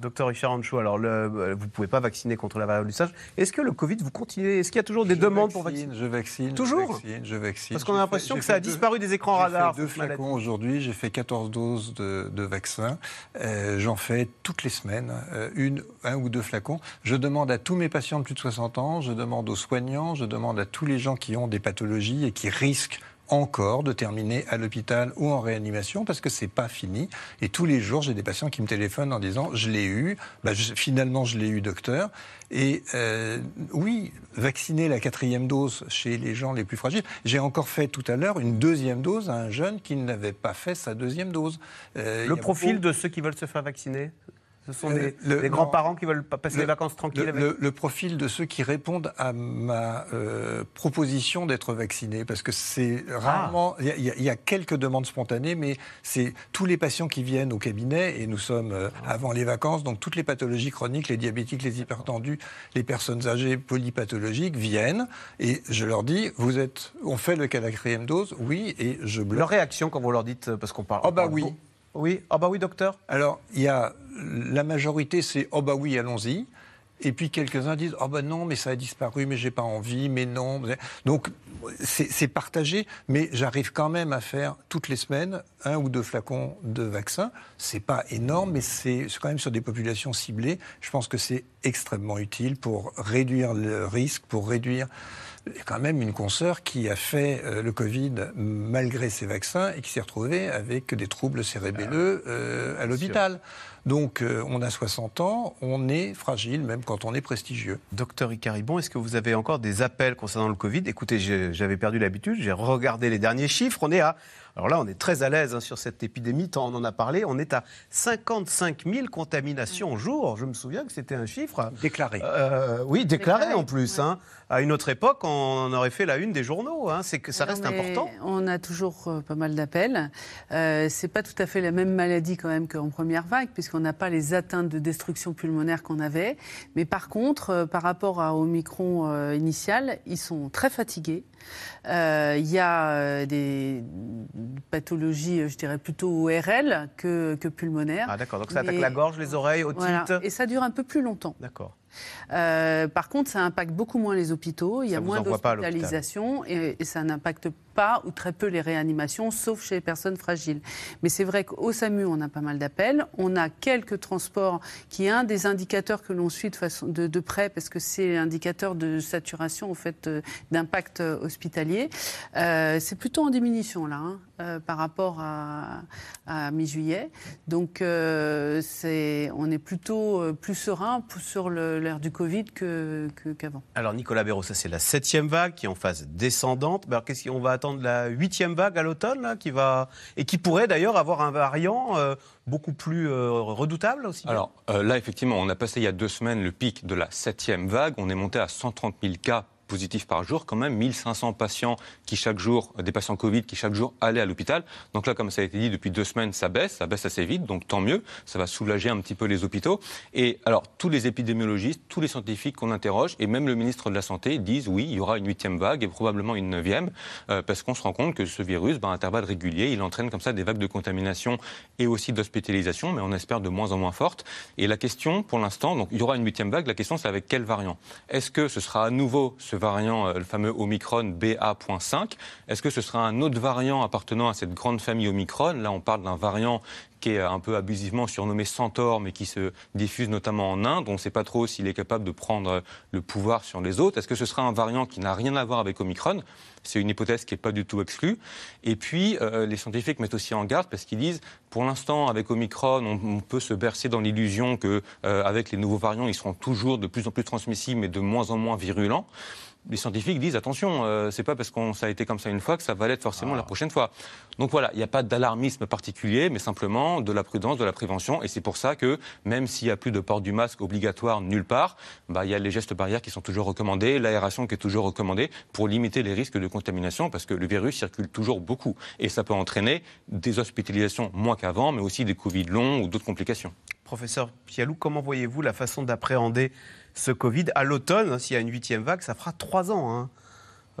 Docteur Richard Anchou, alors le, vous ne pouvez pas vacciner contre la variole du singe. Est-ce que le Covid, vous continuez Est-ce qu'il y a toujours des demandes pour vacciner Je vaccine. Toujours je vaccine, je vaccine. Parce qu'on a l'impression que ça a disparu des écrans radars. J'ai deux flacons aujourd'hui, j'ai fait 14 doses de, de vaccin. Euh, j'en fais toutes les semaines, euh, une, un ou deux flacons. Je demande à tous mes patients de plus de 60 ans, je demande aux soignants, je demande à tous les gens qui ont des pathologies et qui risquent encore de terminer à l'hôpital ou en réanimation parce que c'est pas fini. Et tous les jours, j'ai des patients qui me téléphonent en disant je l'ai eu, bah, finalement je l'ai eu, docteur. Et euh, oui, vacciner la quatrième dose chez les gens les plus fragiles. J'ai encore fait tout à l'heure une deuxième dose à un jeune qui n'avait pas fait sa deuxième dose. Euh, Le profil de ceux qui veulent se faire vacciner? Ce sont des, grands-parents qui veulent passer les vacances tranquilles le, avec... le, profil de ceux qui répondent à ma euh, proposition d'être vaccinés, parce que c'est ah. rarement... Il y, a quelques demandes spontanées, mais c'est tous les patients qui viennent au cabinet, et nous sommes euh, avant les vacances, donc toutes les pathologies chroniques, les diabétiques, les hypertendus, les personnes âgées polypathologiques viennent, et je leur dis, vous êtes... On fait le quatrième dose Oui, et je bloque. Leur réaction quand vous leur dites, parce qu'on parle... Oh bah oui oui, ah bah oui, docteur. Alors, il y a la majorité, c'est oh bah oui, allons-y. Et puis quelques-uns disent oh bah non, mais ça a disparu, mais j'ai pas envie, mais non. Donc c'est partagé, mais j'arrive quand même à faire toutes les semaines un ou deux flacons de vaccin. C'est pas énorme, mais c'est quand même sur des populations ciblées. Je pense que c'est extrêmement utile pour réduire le risque, pour réduire quand même une consoeur qui a fait euh, le Covid malgré ses vaccins et qui s'est retrouvée avec des troubles cérébelleux euh, à l'hôpital. Donc euh, on a 60 ans, on est fragile même quand on est prestigieux. Docteur Icaribon, est-ce que vous avez encore des appels concernant le Covid? Écoutez, j'avais perdu l'habitude, j'ai regardé les derniers chiffres, on est à alors là, on est très à l'aise hein, sur cette épidémie, tant on en a parlé. On est à 55 000 contaminations au jour. Je me souviens que c'était un chiffre. Déclaré. Euh, oui, déclaré, en plus. Hein. À une autre époque, on aurait fait la une des journaux. Hein. C'est que ça reste important. On a toujours euh, pas mal d'appels. Euh, c'est pas tout à fait la même maladie quand même qu'en première vague, puisqu'on n'a pas les atteintes de destruction pulmonaire qu'on avait. Mais par contre, euh, par rapport à Omicron initial, ils sont très fatigués. Euh, il y a euh, des pathologies, je dirais plutôt ORL que, que pulmonaires. Ah d'accord, donc ça attaque la gorge, les oreilles, otite. Voilà. Et ça dure un peu plus longtemps. D'accord. Euh, par contre, ça impacte beaucoup moins les hôpitaux, il y a moins d'hospitalisation et, et, ça n'impacte pas ou très peu les réanimations, sauf chez les personnes fragiles. Mais c'est vrai qu'au SAMU, on a pas mal d'appels. On a quelques transports qui est un des indicateurs que l'on suit de, façon, de, près parce que c'est l'indicateur de saturation, en fait, euh, d'impact hospitalier. Euh, c'est plutôt en diminution, là, hein, euh, par rapport à, mi-juillet. Donc, c'est, on est plutôt plus serein sur l'ère du Covid qu'avant. alors, Nicolas Béraud, ça c'est la septième vague qui est en phase descendante. Alors, qu'est-ce qu'on va attendre la huitième vague à l'automne, qui va et qui pourrait d'ailleurs avoir un variant euh, beaucoup plus euh, redoutable aussi? Alors euh, là, effectivement, on a passé il y a deux semaines le pic de la septième vague. On est monté à 130 000 cas positifs par jour, quand même 1500 patients qui chaque jour, des patients Covid qui chaque jour allaient à l'hôpital. Donc là, comme ça a été dit, depuis deux semaines, ça baisse, ça baisse assez vite, donc tant mieux, ça va soulager un petit peu les hôpitaux. Et alors, tous les épidémiologistes, tous les scientifiques qu'on interroge, et même le ministre de la Santé, disent oui, il y aura une huitième vague et probablement une neuvième, euh, parce qu'on se rend compte que ce virus, ben, à intervalles réguliers, il entraîne comme ça des vagues de contamination et aussi d'hospitalisation, mais on espère de moins en moins fortes. Et la question, pour l'instant, donc il y aura une huitième vague, la question c'est avec quel variant? Est-ce que ce sera à nouveau ce variant, euh, le fameux Omicron BA.5. Est-ce que ce sera un autre variant appartenant à cette grande famille Omicron? Là, on parle d'un variant qui est un peu abusivement surnommé Centaure, mais qui se diffuse notamment en Inde. On ne sait pas trop s'il est capable de prendre le pouvoir sur les autres. Est-ce que ce sera un variant qui n'a rien à voir avec Omicron? C'est une hypothèse qui n'est pas du tout exclue. Et puis, euh, les scientifiques mettent aussi en garde parce qu'ils disent, pour l'instant, avec Omicron, on, peut se bercer dans l'illusion qu'avec euh, les nouveaux variants, ils seront toujours de plus en plus transmissibles, mais de moins en moins virulents les scientifiques disent attention, euh, c'est pas parce qu'on ça a été comme ça une fois que ça va l'être forcément la ah. prochaine fois. Donc voilà, il n'y a pas d'alarmisme particulier, mais simplement de la prudence, de la prévention, et c'est pour ça que même s'il n'y a plus de port du masque obligatoire nulle part, bah, il y a les gestes barrières qui sont toujours recommandés, l'aération qui est toujours recommandée pour limiter les risques de contamination, parce que le virus circule toujours beaucoup, et ça peut entraîner des hospitalisations moins qu'avant, mais aussi des Covid longs ou d'autres complications. Professeur Pialou, comment voyez-vous la façon d'appréhender ce Covid à l'automne, s'il y a une huitième vague, ça fera trois ans hein,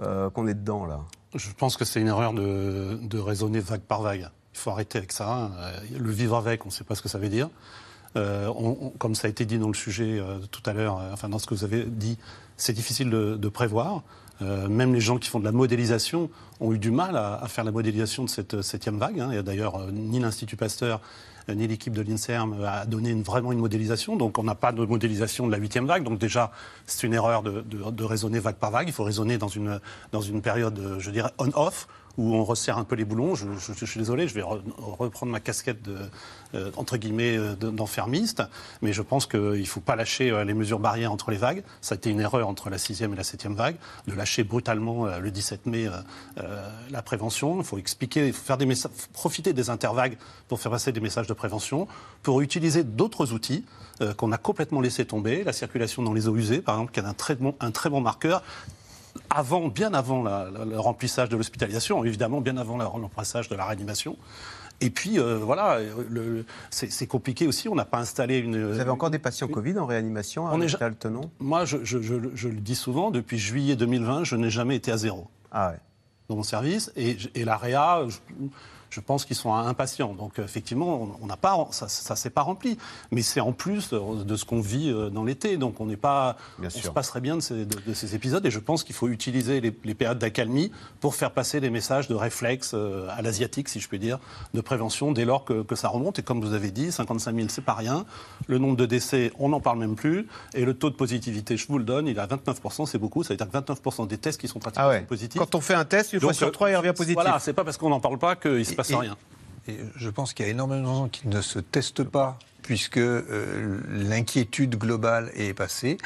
euh, qu'on est dedans là. Je pense que c'est une erreur de, raisonner vague par vague. Il faut arrêter avec ça. Hein. Le vivre avec, on ne sait pas ce que ça veut dire. Euh, comme ça a été dit dans le sujet euh, tout à l'heure, enfin dans ce que vous avez dit, c'est difficile de, prévoir. même les gens qui font de la modélisation ont eu du mal à, faire la modélisation de cette septième vague. Hein. Et d'ailleurs, ni l'Institut Pasteur l'équipe de l'INSERM a donné vraiment une modélisation. Donc on n'a pas de modélisation de la huitième vague. Donc déjà, c'est une erreur de, raisonner vague par vague. Il faut raisonner dans une période, je dirais, on-off où on resserre un peu les boulons. Je, suis désolé, je vais reprendre ma casquette de, euh, entre guillemets euh, d'enfermiste, mais je pense qu'il ne faut pas lâcher euh, les mesures barrières entre les vagues. Ça a été une erreur entre la sixième et la septième vague, de lâcher brutalement le 17 mai la prévention. Il faut expliquer, faire des profiter des intervagues pour faire passer des messages de prévention, pour utiliser d'autres outils qu'on a complètement laissé tomber, la circulation dans les eaux usées, par exemple, qui est un très bon marqueur avant, bien avant le remplissage de l'hospitalisation, évidemment, bien avant le remplissage de la réanimation. Et puis, euh, voilà, c'est compliqué aussi. On n'a pas installé une. Vous avez encore des patients Covid en réanimation à l'hôpital Tenon? Moi, je, le dis souvent, depuis juillet 2020, je n'ai jamais été à zéro. Ah ouais. Dans mon service. Et, et l'AREA, je pense qu'ils sont impatients. Donc effectivement, on n'a pas, ça, ça s'est pas rempli. Mais c'est en plus de ce qu'on vit euh, dans l'été. Donc on n'est pas, on se passerait bien de ces, de, ces, épisodes. Et je pense qu'il faut utiliser les, périodes d'accalmie pour faire passer des messages de réflexe euh, à l'asiatique, si je puis dire, de prévention dès lors que, que, ça remonte. Et comme vous avez dit, 55 000, c'est pas rien. Le nombre de décès, on n'en parle même plus. Et le taux de positivité, je vous le donne, il est à 29 c'est beaucoup. Ça veut dire que 29% des tests qui sont pratiquement ah positifs. Quand on fait un test, une fois sur trois, il revient positif. Voilà, c'est pas parce qu'on n'en parle pas qu'il se rien. Et je pense qu'il y a énormément de gens qui ne se testent pas puisque euh, l'inquiétude globale est passée.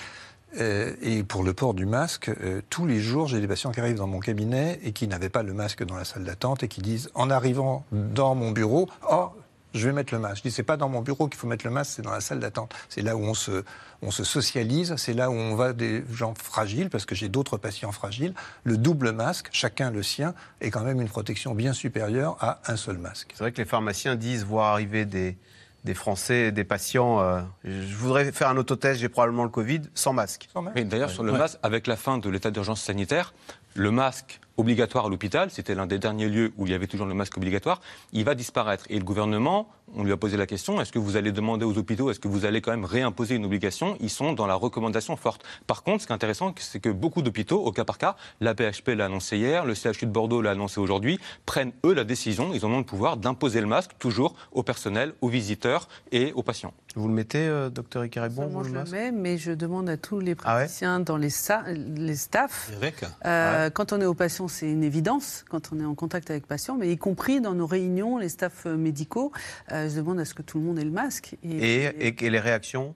Euh, et pour le port du masque, euh, tous les jours, j'ai des patients qui arrivent dans mon cabinet et qui n'avaient pas le masque dans la salle d'attente et qui disent, en arrivant dans mon bureau, oh, je vais mettre le masque. Je dis, c'est pas dans mon bureau qu'il faut mettre le masque, c'est dans la salle d'attente. C'est là où on se, on se socialise, c'est là où on va des gens fragiles, parce que j'ai d'autres patients fragiles. Le double masque, chacun le sien, est quand même une protection bien supérieure à un seul masque. C'est vrai que les pharmaciens disent voir arriver des, des Français, des patients. Euh, je voudrais faire un autotest, j'ai probablement le Covid, sans masque. Sans masque. D'ailleurs, sur le masque, avec la fin de l'état d'urgence sanitaire, le masque obligatoire à l'hôpital, c'était l'un des derniers lieux où il y avait toujours le masque obligatoire, il va disparaître. Et le gouvernement, on lui a posé la question, est-ce que vous allez demander aux hôpitaux, est-ce que vous allez quand même réimposer une obligation? Ils sont dans la recommandation forte. Par contre, ce qui est intéressant, c'est que beaucoup d'hôpitaux, au cas par cas, la PHP l'a annoncé hier, le CHU de Bordeaux l'a annoncé aujourd'hui, prennent eux la décision, ils en ont le pouvoir d'imposer le masque toujours au personnel, aux visiteurs et aux patients. Vous le mettez, euh, docteur Icaribon Moi, je le, mets, mais je demande à tous les ah praticiens dans les, les staffs, euh, quand on est aux patients, c'est une évidence, quand on est en contact avec patients, mais y compris dans nos réunions, les staffs euh, médicaux, je demande à ce que tout le monde ait le masque. Et, et, les réactions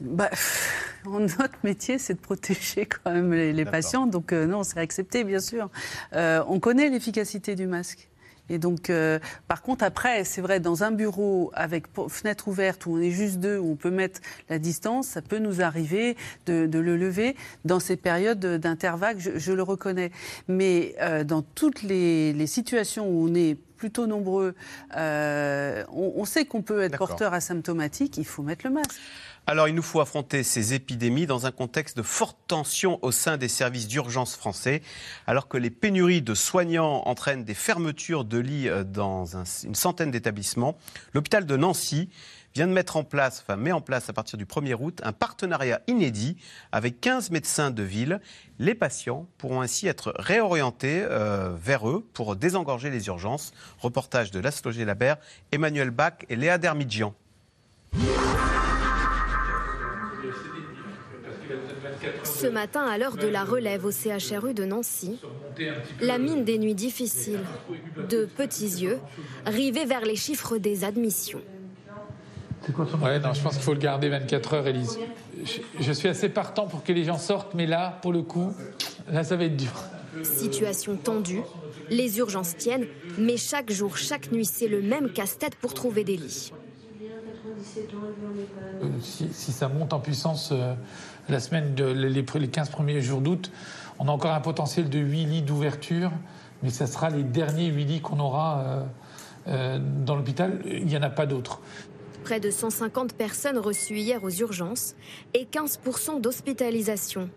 bah, *laughs* notre métier, c'est de protéger *laughs* quand même les, patients. Donc, non, c'est accepté, bien sûr. on connaît l'efficacité du masque. Et donc, euh, par contre, après, c'est vrai, dans un bureau avec fenêtre ouverte où on est juste deux, où on peut mettre la distance, ça peut nous arriver de, le lever dans ces périodes d'intervalle, je, le reconnais. Mais euh, dans toutes les, situations où on est plutôt nombreux, euh, on, on, sait qu'on peut être porteur asymptomatique, il faut mettre le masque. Alors, il nous faut affronter ces épidémies dans un contexte de forte tension au sein des services d'urgence français, alors que les pénuries de soignants entraînent des fermetures de lits euh, dans une centaine d'établissements. L'hôpital de Nancy vient de mettre en place, enfin met en place à partir du 1er août, un partenariat inédit avec 15 médecins de ville. Les patients pourront ainsi être réorientés euh, vers eux pour désengorger les urgences. Reportage de Laszlo Labert, Emmanuel Bach et Léa Dermidjian. Ce matin, à l'heure de la relève au CHRU de Nancy, la mine des nuits difficiles, de petits yeux, rivés vers les chiffres des admissions. Ouais, non, je pense qu'il faut le garder 24 heures, Elise. Je, suis assez partant pour que les gens sortent, mais là, pour le coup, là, ça va être dur. Situation tendue, les urgences tiennent, mais chaque jour, chaque nuit, c'est le même casse-tête pour trouver des lits. Euh, si, ça monte en puissance euh, la semaine, de, les, les 15 premiers jours d'août, on a encore un potentiel de 8 lits d'ouverture, mais ça sera les derniers 8 lits qu'on aura euh, dans l'hôpital. Il n'y en a pas d'autres. Près de 150 personnes reçues hier aux urgences et 15% d'hospitalisation.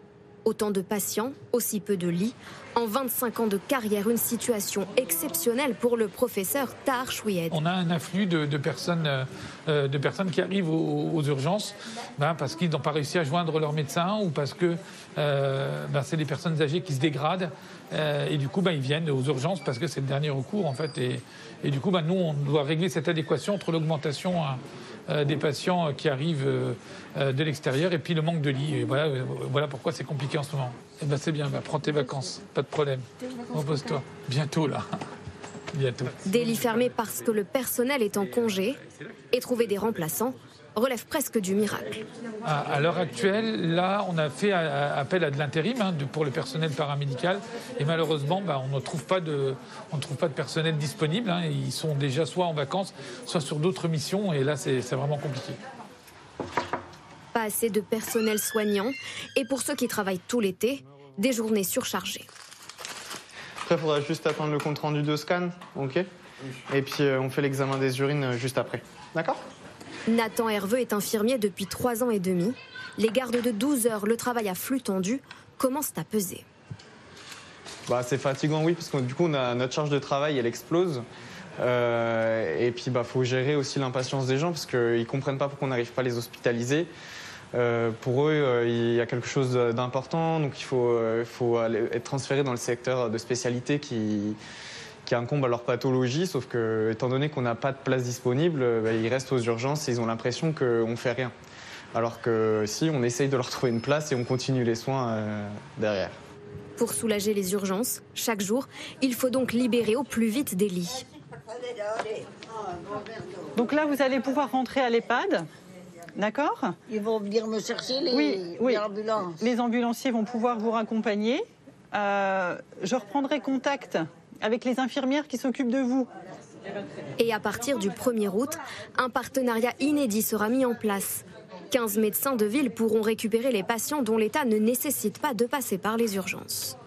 Autant de patients, aussi peu de lits. En 25 ans de carrière, une situation exceptionnelle pour le professeur Tahar. On a un afflux de, personnes, euh, euh, de personnes qui arrivent aux, urgences ben, parce qu'ils n'ont pas réussi à joindre leur médecin ou parce que euh, ben, c'est des personnes âgées qui se dégradent. et du coup, ben, ils viennent aux urgences parce que c'est le dernier recours, en fait. Et, du coup, ben, nous, on doit régler cette adéquation entre l'augmentation des patients qui arrivent de l'extérieur et puis le manque de lits. Et voilà, voilà pourquoi c'est compliqué en ce moment. Eh ben c'est bien, bah, prends tes vacances, pas de problème. Repose-toi. Bientôt là. *laughs* Bientôt. Des lits fermés parce que le personnel est en congé et trouver des remplaçants relève presque du miracle. À, l'heure actuelle, là, on a fait appel à de l'intérim hein, pour le personnel paramédical et malheureusement, bah, on ne trouve pas de, on ne trouve pas de personnel disponible. Hein. ils sont déjà soit en vacances, soit sur d'autres missions et là, c'est vraiment compliqué. Pas assez de personnel soignant et pour ceux qui travaillent tout l'été, des journées surchargées. Après, il faudra juste attendre le compte rendu de scan, ok? Et puis euh, on fait l'examen des urines euh, juste après. D'accord? Nathan Herveux est infirmier depuis trois ans et demi. Les gardes de 12 heures, le travail à flux tendu, commencent à peser. Bah, c'est fatigant, oui, parce que du coup, notre charge de travail, elle explose. Euh, et puis, il bah, faut gérer aussi l'impatience des gens, parce qu'ils ne comprennent pas pourquoi on n'arrive pas à les hospitaliser. Euh, pour eux, euh, il y a quelque chose d'important, donc il faut être transféré dans le secteur de spécialité qui, qui incombe à leur pathologie, sauf que, étant donné qu'on n'a pas de place disponible, euh, bah, ils restent aux urgences et ils ont l'impression qu'on ne fait rien. Alors que si, on essaye de leur trouver une place et on continue les soins euh, derrière. Pour soulager les urgences, chaque jour, il faut donc libérer au plus vite des lits. Donc là, vous allez pouvoir rentrer à l'EHPAD. D'accord? Ils vont venir me chercher, les, oui, oui. ambulances. Les ambulanciers vont pouvoir vous raccompagner. Euh, je reprendrai contact avec les infirmières qui s'occupent de vous. Et à partir du 1er août, un partenariat inédit sera mis en place. 15 médecins de ville pourront récupérer les patients dont l'état ne nécessite pas de passer par les urgences.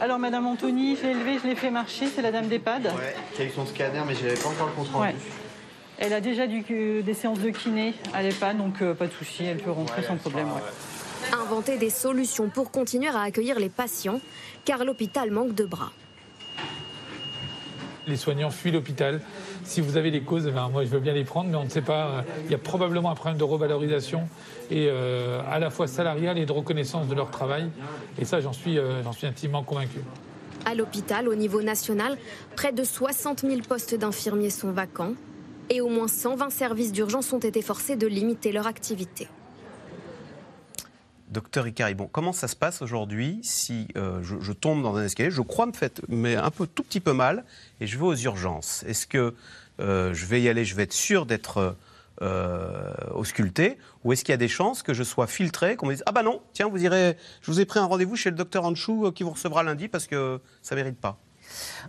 Alors, Madame Anthony, je l'ai je l'ai fait marcher, c'est la dame d'EHPAD. Ouais, qui a eu son scanner, mais je n'avais pas encore le compte rendu. Elle a déjà du, des séances de kiné à l'EHPAD, donc euh, pas de souci, elle peut rentrer sans problème. Inventer des solutions pour continuer à accueillir les patients, car l'hôpital manque de bras. Les soignants fuient l'hôpital. Si vous avez les causes, ben, moi je veux bien les prendre, mais on ne sait pas. Il y a probablement un problème de revalorisation et euh, à la fois salariale et de reconnaissance de leur travail. Et ça, j'en suis, euh, j'en suis intimement convaincu. À l'hôpital, au niveau national, près de 60 000 postes d'infirmiers sont vacants et au moins 120 services d'urgence ont été forcés de limiter leur activité. Docteur Icari, bon, comment ça se passe aujourd'hui si euh, je, tombe dans un escalier, je crois me faire mais un peu tout petit peu mal, et je vais aux urgences Est-ce que euh, je vais y aller, je vais être sûr d'être euh, ausculté, ou est-ce qu'il y a des chances que je sois filtré, qu'on me dise ah bah non, tiens, vous irez, je vous ai pris un rendez-vous chez le docteur Anchou qui vous recevra lundi parce que ça mérite pas.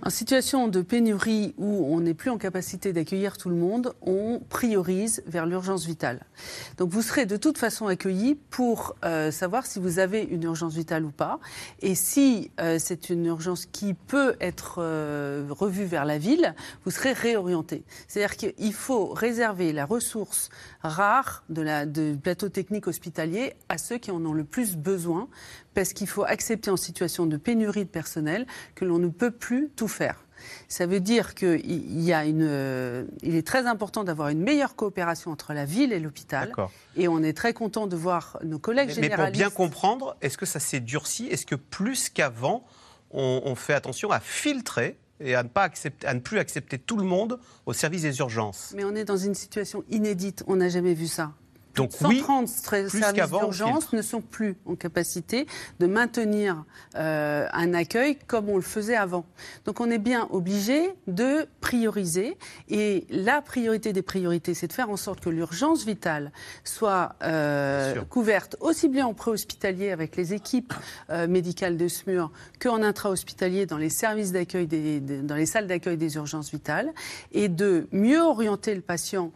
En situation de pénurie où on n'est plus en capacité d'accueillir tout le monde, on priorise vers l'urgence vitale. Donc vous serez de toute façon accueilli pour euh, savoir si vous avez une urgence vitale ou pas. Et si euh, c'est une urgence qui peut être euh, revue vers la ville, vous serez réorienté. C'est-à-dire qu'il faut réserver la ressource rare de de plateau technique hospitalier à ceux qui en ont le plus besoin parce qu'il faut accepter en situation de pénurie de personnel que l'on ne peut plus tout faire. Ça veut dire qu'il y a une, euh, il est très important d'avoir une meilleure coopération entre la ville et l'hôpital. Et on est très content de voir nos collègues généralistes. Mais pour bien comprendre, est-ce que ça s'est durci? Est-ce que plus qu'avant, on, fait attention à filtrer et à ne, pas accepter, à ne plus accepter tout le monde au service des urgences? Mais on est dans une situation inédite. On n'a jamais vu ça. Donc 130 services d'urgence ne sont plus en capacité de maintenir euh, un accueil comme on le faisait avant. Donc on est bien obligé de prioriser et la priorité des priorités, c'est de faire en sorte que l'urgence vitale soit euh, couverte aussi bien en préhospitalier avec les équipes euh, médicales de SMUR qu'en intra-hospitalier dans les services d'accueil, dans les salles d'accueil des urgences vitales et de mieux orienter le patient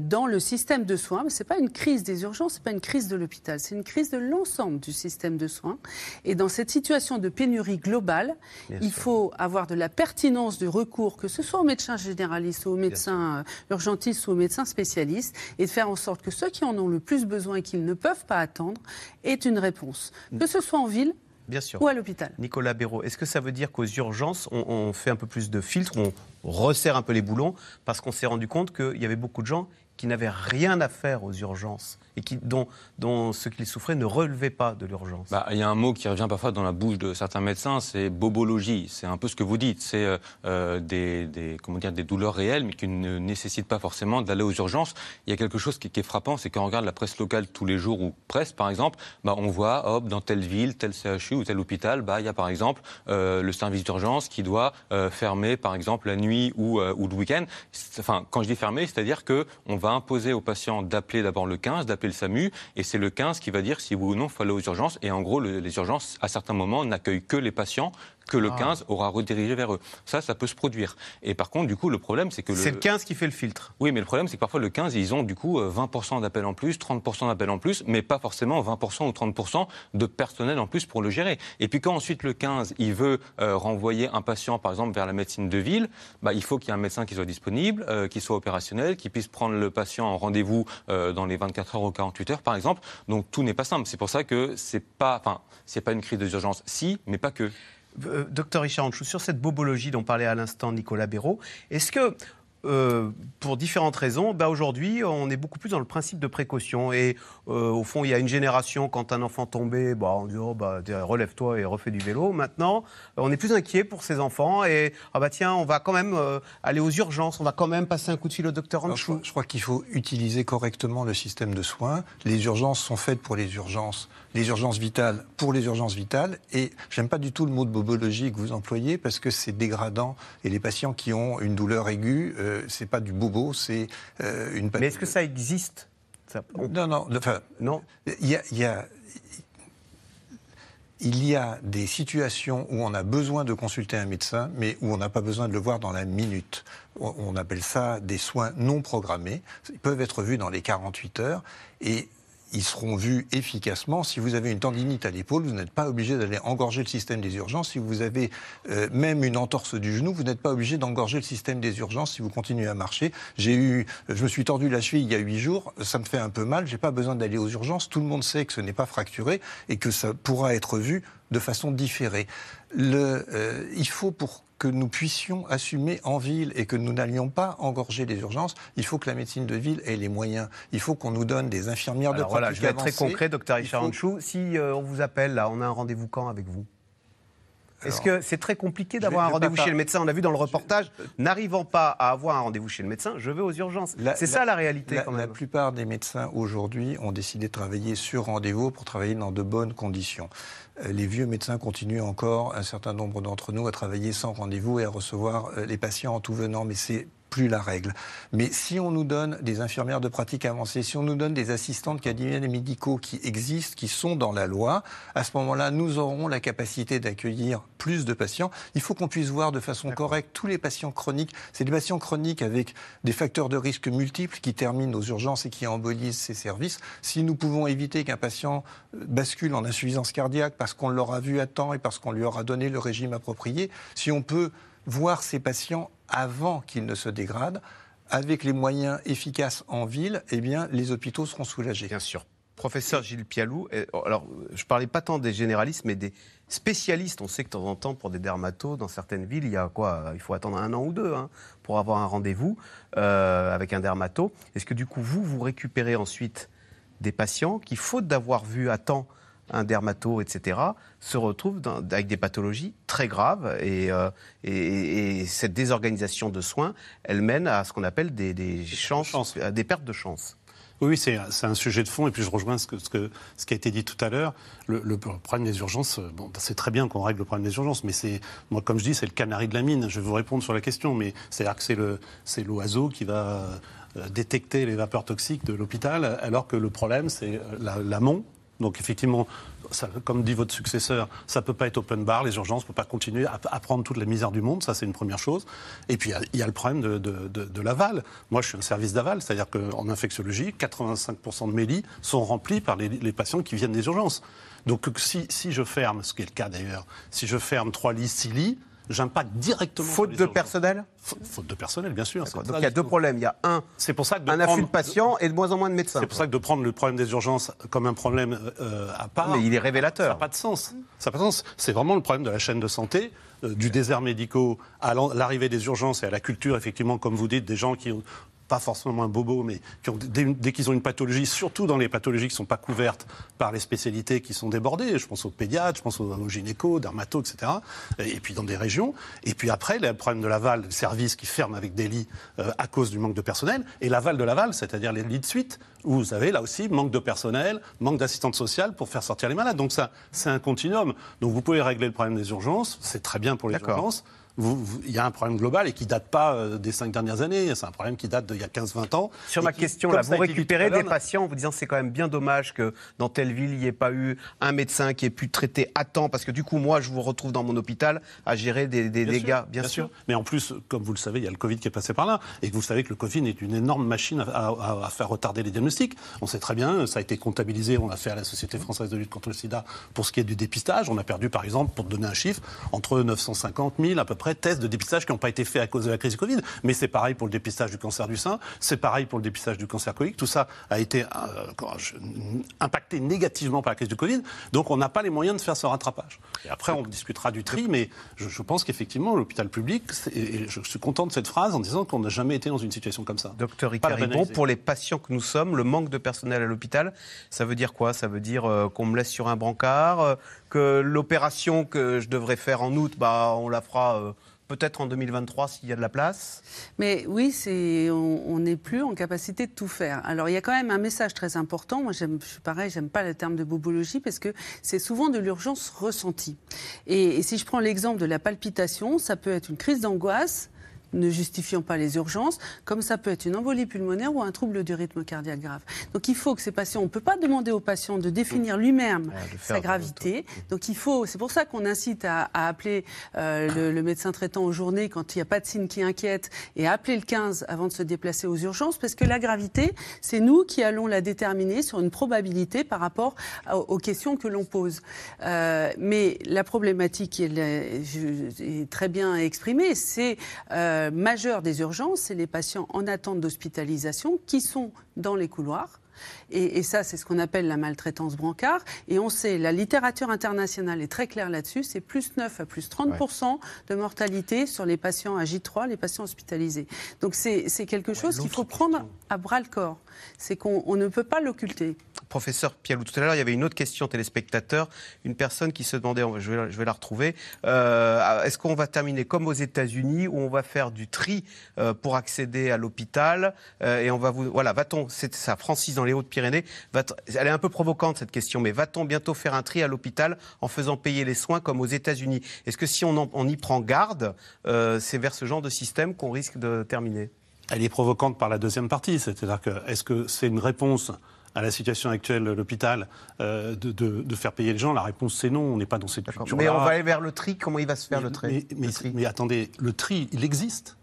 dans le système de soins. Mais ce n'est pas une crise des urgences, ce n'est pas une crise de l'hôpital, c'est une crise de l'ensemble du système de soins. Et dans cette situation de pénurie globale, il faut avoir de la pertinence du recours, que ce soit aux médecins généralistes, ou aux médecins euh, urgentistes ou aux médecins spécialistes, et de faire en sorte que ceux qui en ont le plus besoin et qu'ils ne peuvent pas attendre aient une réponse. Mm. Que ce soit en ville, Bien sûr. Ou à l'hôpital. Nicolas Béraud, est-ce que ça veut dire qu'aux urgences, on, fait un peu plus de filtres, on, resserre un peu les boulons parce qu'on s'est rendu compte qu'il y avait beaucoup de gens qui n'avaient rien à faire aux urgences et dont, ce qu'ils souffraient ne relevait pas de l'urgence. Bah, il y a un mot qui revient parfois dans la bouche de certains médecins, c'est bobologie. C'est un peu ce que vous dites. C'est euh, euh, des, comment dire, des douleurs réelles, mais qui ne nécessitent pas forcément d'aller aux urgences. Il y a quelque chose qui, est frappant, c'est quand on regarde la presse locale tous les jours, ou presse par exemple, bah, on voit, hop, dans telle ville, tel CHU ou tel hôpital, bah, il y a par exemple euh, le service d'urgence qui doit fermer, par exemple, la nuit ou, ou le week-end. Enfin, quand je dis fermer, c'est-à-dire qu'on va imposer aux patients d'appeler d'abord le 15, d'appeler le SAMU, et c'est le 15 qui va dire si oui ou non il faut aller aux urgences. Et en gros, le, les urgences, à certains moments, n'accueillent que les patients que le 15 ah. aura redirigé vers eux. Ça, ça peut se produire. Et par contre, du coup, le problème, c'est que... C'est le 15 qui fait le filtre. Oui, mais le problème, c'est que parfois, le 15, ils ont du coup 20% d'appels en plus, 30% d'appels en plus, mais pas forcément 20% ou 30% de personnel en plus pour le gérer. Et puis quand ensuite le 15, il veut euh, renvoyer un patient, par exemple, vers la médecine de ville, bah, il faut qu'il y ait un médecin qui soit disponible, euh, qui soit opérationnel, qui puisse prendre le patient en rendez-vous euh, dans les 24 heures ou 48 heures, par exemple. Donc tout n'est pas simple. C'est pour ça que c'est pas, enfin, c'est pas une crise d'urgence, si, mais pas que. Euh, docteur Richard Anchou, sur cette bobologie dont parlait à l'instant Nicolas Béraud, est-ce que euh, pour différentes raisons, bah aujourd'hui, on est beaucoup plus dans le principe de précaution. Et euh, au fond, il y a une génération, quand un enfant tombait, bah, on dit oh, bah, relève-toi et refais du vélo. Maintenant, on est plus inquiet pour ses enfants et ah bah tiens, on va quand même euh, aller aux urgences, on va quand même passer un coup de fil au docteur Anchou. Je, crois qu'il faut utiliser correctement le système de soins. Les urgences sont faites pour les urgences les urgences vitales pour les urgences vitales. Et j'aime pas du tout le mot de bobologie que vous employez parce que c'est dégradant. Et les patients qui ont une douleur aiguë, euh, c'est pas du bobo, c'est euh, une. Mais est-ce que ça existe Non, non. Enfin, non. Il y a, y a il y a des situations où on a besoin de consulter un médecin, mais où on n'a pas besoin de le voir dans la minute. On appelle ça des soins non programmés. Ils peuvent être vus dans les 48 heures. Et ils seront vus efficacement. Si vous avez une tendinite à l'épaule, vous n'êtes pas obligé d'aller engorger le système des urgences. Si vous avez euh, même une entorse du genou, vous n'êtes pas obligé d'engorger le système des urgences si vous continuez à marcher. J'ai eu, je me suis tordu la cheville il y a huit jours, ça me fait un peu mal, j'ai pas besoin d'aller aux urgences. Tout le monde sait que ce n'est pas fracturé et que ça pourra être vu de façon différée. Le, euh, il faut pour que nous puissions assumer en ville et que nous n'allions pas engorger les urgences, il faut que la médecine de ville ait les moyens. Il faut qu'on nous donne des infirmières de pratique voilà, je vais être très concret, docteur Richard faut... Si euh, on vous appelle, là, on a un rendez-vous quand avec vous? Est-ce que c'est très compliqué d'avoir un rendez-vous chez le médecin? On a vu dans le reportage, n'arrivant pas à avoir un rendez-vous chez le médecin, je vais aux urgences. C'est ça la réalité la, quand même. La plupart des médecins aujourd'hui ont décidé de travailler sur rendez-vous pour travailler dans de bonnes conditions. Euh, les vieux médecins continuent encore, un certain nombre d'entre nous, à travailler sans rendez-vous et à recevoir euh, les patients en tout venant. Mais c'est plus la règle. Mais si on nous donne des infirmières de pratique avancée, si on nous donne des assistantes cabinets médicaux qui existent, qui sont dans la loi, à ce moment-là, nous aurons la capacité d'accueillir plus de patients. Il faut qu'on puisse voir de façon correcte tous les patients chroniques. C'est des patients chroniques avec des facteurs de risque multiples qui terminent aux urgences et qui embolisent ces services. Si nous pouvons éviter qu'un patient euh, bascule en insuffisance cardiaque parce qu'on l'aura vu à temps et parce qu'on lui aura donné le régime approprié, si on peut voir ces patients avant qu'ils ne se dégradent, avec les moyens efficaces en ville, eh bien, les hôpitaux seront soulagés. Bien sûr. Professeur Gilles Pialou, alors je parlais pas tant des généralistes, mais des spécialistes. On sait que de temps en temps, pour des dermatos, dans certaines villes, il y a quoi Il faut attendre un an ou deux hein, pour avoir un rendez-vous euh, avec un dermato. Est-ce que du coup, vous, vous récupérez ensuite des patients qui, faute d'avoir vu à temps un dermato, etc., se retrouvent avec des pathologies très graves. Euh, et, et, cette désorganisation de soins, elle mène à ce qu'on appelle des, chances, à des pertes de chance. Oui, c'est un sujet de fond, et puis je rejoins ce, que, ce, que, ce qui a été dit tout à l'heure. Le, problème des urgences, euh, bon, c'est très bien qu'on règle le problème des urgences, mais c'est, moi, comme je dis, c'est le canari de la mine. Je vais vous répondre sur la question, mais c'est-à-dire que c'est l'oiseau qui va euh, détecter les vapeurs toxiques de l'hôpital, alors que le problème, c'est l'amont, donc effectivement, comme dit votre successeur, ça ne peut pas être open bar, les urgences ne peuvent pas continuer à, prendre toute la misère du monde, ça c'est une première chose. Et puis il y, a le problème de, l'aval. Moi je suis un service d'aval, c'est-à-dire qu'en infectiologie, 85% de mes lits sont remplis par les, patients qui viennent des urgences. Donc si, si je ferme, ce qui est le cas d'ailleurs, si je ferme 3 lits, 6 lits, j'impacte directement. Faute de personnel Faute de personnel, bien sûr. Donc il y a deux problèmes. Il y a un, c'est pour ça que un afflux de patients et de moins en moins de médecins. C'est pour ça que de prendre le problème des urgences comme un problème euh, à part. Mais il est révélateur. Ça n'a pas de sens. Ça pas de sens. C'est vraiment le problème de la chaîne de santé, euh, du désert médical à l'arrivée des urgences et à la culture, effectivement, comme vous dites, des gens qui pas forcément un bobo, mais qui ont, dès, qu'ils ont une pathologie, surtout dans les pathologies qui ne sont pas couvertes par les spécialités qui sont débordées, je pense aux pédiatres, je pense aux, gynécos, dermatos, etc., et, puis dans des régions. Et puis après, le problème de l'aval, le service qui ferme avec des lits euh, à cause du manque de personnel, et l'aval de l'aval, c'est-à-dire les lits de suite, où vous avez là aussi manque de personnel, manque d'assistante sociale pour faire sortir les malades. Donc ça, c'est un continuum. Donc vous pouvez régler le problème des urgences, c'est très bien pour les urgences il y a un problème global et qui ne date pas euh, des cinq dernières années. C'est un problème qui date d'il y a 15-20 ans. Sur ma question, là, vous récupérez des patients en vous disant c'est quand même bien dommage que dans telle ville, il n'y ait pas eu un médecin qui ait pu traiter à temps. Parce que du coup, moi, je vous retrouve dans mon hôpital à gérer des, dégâts, bien, sûr. Mais en plus, comme vous le savez, il y a le Covid qui est passé par là. Et que vous savez que le Covid est une énorme machine à, faire retarder les diagnostics. On sait très bien, ça a été comptabilisé, on l'a fait à la Société française de lutte contre le sida pour ce qui est du dépistage. On a perdu, par exemple, pour donner un chiffre, entre 950 000 à peu près tests de dépistage qui n'ont pas été faits à cause de la crise du Covid. Mais c'est pareil pour le dépistage du cancer du sein, c'est pareil pour le dépistage du cancer colique. Tout ça a été euh, impacté négativement par la crise du Covid. Donc on n'a pas les moyens de faire ce rattrapage. Et après, on discutera du tri, mais je, pense qu'effectivement, l'hôpital public, et je suis content de cette phrase en disant qu'on n'a jamais été dans une situation comme ça. Docteur Icaribon, pour les patients que nous sommes, le manque de personnel à l'hôpital, ça veut dire quoi? Ça veut dire euh, qu'on me laisse sur un brancard, euh, que l'opération que je devrais faire en août, bah, on la fera peut-être en 2023 s'il y a de la place Mais oui, on n'est plus en capacité de tout faire. Alors il y a quand même un message très important. Moi, je suis pareil, j'aime pas le terme de bobologie parce que c'est souvent de l'urgence ressentie. Et si je prends l'exemple de la palpitation, ça peut être une crise d'angoisse ne justifiant pas les urgences, comme ça peut être une embolie pulmonaire ou un trouble du rythme cardiaque grave. Donc il faut que ces patients, on ne peut pas demander aux patients de définir lui-même sa gravité. Donc il faut, c'est pour ça qu'on incite à, appeler euh, le, médecin traitant aux journées quand il n'y a pas de signe qui inquiète et à appeler le 15 avant de se déplacer aux urgences, parce que la gravité, c'est nous qui allons la déterminer sur une probabilité par rapport aux questions que l'on pose. Euh, mais la problématique est, est, très bien exprimée, c'est euh, euh, majeur des urgences, c'est les patients en attente d'hospitalisation qui sont dans les couloirs. Et, ça, c'est ce qu'on appelle la maltraitance brancard. Et on sait, la littérature internationale est très claire là-dessus, c'est plus 9 à plus 30% de mortalité sur les patients à J3, les patients hospitalisés. Donc c'est quelque chose qu'il faut prendre à bras le corps. C'est qu'on ne peut pas l'occulter professeur Pialou, tout à l'heure, il y avait une autre question téléspectateur, une personne qui se demandait, je vais, je vais la retrouver, euh, est-ce qu'on va terminer comme aux États-Unis où on va faire du tri euh, pour accéder à l'hôpital euh, et on va vous, voilà, va-t-on, c'est ça, Francis dans les Elle est un peu provocante cette question, mais va-t-on bientôt faire un tri à l'hôpital en faisant payer les soins comme aux États-Unis? Est-ce que si on, on, y prend garde, c'est vers ce genre de système qu'on risque de terminer? Elle est provocante par la deuxième partie, c'est-à-dire que est-ce que c'est une réponse à la situation actuelle de l'hôpital euh, de, de, faire payer les gens? La réponse c'est non, on n'est pas dans cette culture. Mais on va aller vers le tri, comment il va se faire le, tri, mais, attendez, le tri, il existe.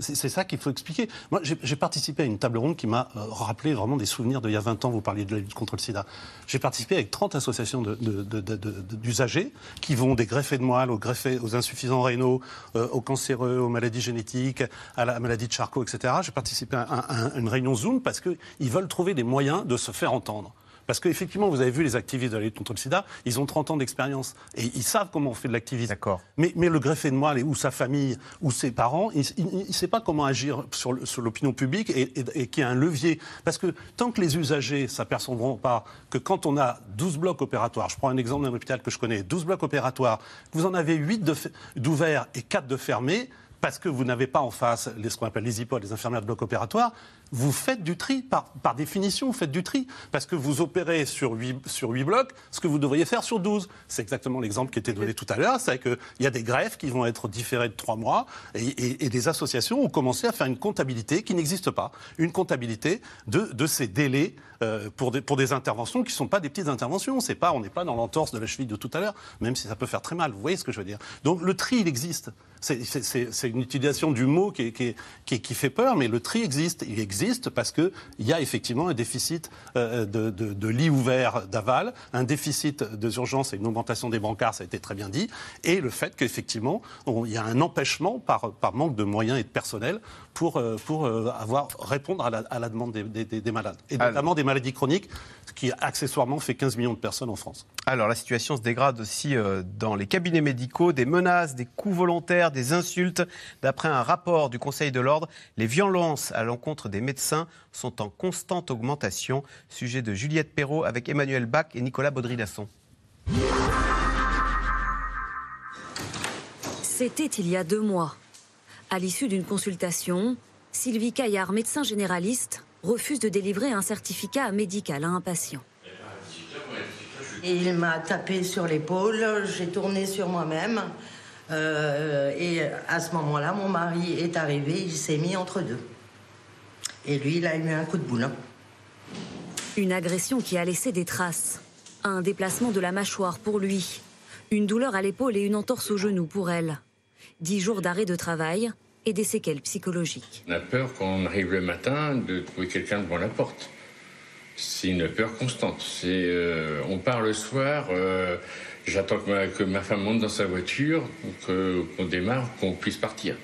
C'est ça qu'il faut expliquer. Moi, j'ai participé à une table ronde qui m'a euh, rappelé vraiment des souvenirs d'il y a 20 ans. Vous parliez de la lutte contre le sida. J'ai participé avec 30 associations d'usagers qui vont des greffés de moelle aux, greffés, aux insuffisants rénaux, euh, aux cancéreux, aux maladies génétiques, à la maladie de Charcot, etc. J'ai participé à, à, une réunion Zoom parce qu'ils veulent trouver des moyens de se faire entendre. Parce qu'effectivement, vous avez vu les activistes de la lutte contre le sida, ils ont 30 ans d'expérience et ils savent comment on fait de l'activisme. D'accord. Mais, mais, le greffé de moelle ou sa famille ou ses parents, il ne sait pas comment agir sur, l'opinion publique et, et, qui a un levier. Parce que tant que les usagers s'apercevront pas que quand on a 12 blocs opératoires, je prends un exemple d'un hôpital que je connais, 12 blocs opératoires, vous en avez 8 d'ouverts et 4 de fermés, parce que vous n'avez pas en face ce qu'on appelle les IPOD, les infirmières de bloc opératoire, vous faites du tri. Par, définition, vous faites du tri. Parce que vous opérez sur 8, sur 8 blocs ce que vous devriez faire sur 12. C'est exactement l'exemple qui était donné tout à l'heure. C'est qu'il y a des greffes qui vont être différées de 3 mois et, des associations ont commencé à faire une comptabilité qui n'existe pas. Une comptabilité de ces délais euh, pour, des, pour des interventions qui ne sont pas des petites interventions. C'est pas, on n'est pas dans l'entorse de la cheville de tout à l'heure, même si ça peut faire très mal. Vous voyez ce que je veux dire Donc le tri, il existe. C'est une utilisation du mot qui, qui, qui, qui fait peur, mais le tri existe. Il existe parce qu'il y a effectivement un déficit de, de, lits ouverts d'aval, un déficit de urgence et une augmentation des brancards, ça a été très bien dit, et le fait qu'effectivement, il y a un empêchement par, par manque de moyens et de personnel pour, pour avoir, répondre à la, à la demande des, des, malades, et notamment des maladies chroniques, ce qui accessoirement fait 15 millions de personnes en France. Alors la situation se dégrade aussi dans les cabinets médicaux, des menaces, des coups volontaires, des insultes. D'après un rapport du Conseil de l'ordre, les violences à l'encontre des médecins sont en constante augmentation. Sujet de Juliette Perrault avec Emmanuel Bach et Nicolas Baudry-Lasson. C'était il y a deux mois. À l'issue d'une consultation, Sylvie Caillard, médecin généraliste, refuse de délivrer un certificat médical à un patient. Il m'a tapé sur l'épaule, j'ai tourné sur moi-même. Euh, et à ce moment-là, mon mari est arrivé, il s'est mis entre deux. Et lui, il a eu un coup de boule. Une agression qui a laissé des traces. Un déplacement de la mâchoire pour lui. Une douleur à l'épaule et une entorse au genou pour elle. Dix jours d'arrêt de travail et des séquelles psychologiques. On a peur quand on arrive le matin de trouver quelqu'un devant la porte. C'est une peur constante. C'est, euh, on part le soir, euh, j'attends que ma, femme monte dans sa voiture, qu'on démarre, qu'on puisse partir.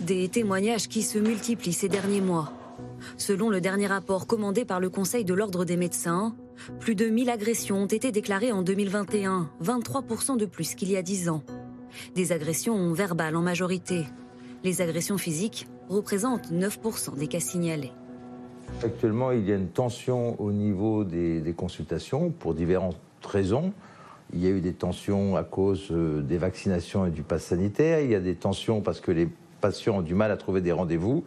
Des témoignages qui se multiplient ces derniers mois. Selon le dernier rapport commandé par le Conseil de l'Ordre des médecins, plus de 1000 agressions ont été déclarées en 2021, 23% de plus qu'il y a 10 ans. Des agressions verbales en majorité. Les agressions physiques représentent 9% des cas signalés. Actuellement, il y a une tension au niveau des, consultations pour différentes raisons. Il y a eu des tensions à cause euh, des vaccinations et du pass sanitaire. Il y a des tensions parce que les patients ont du mal à trouver des rendez-vous.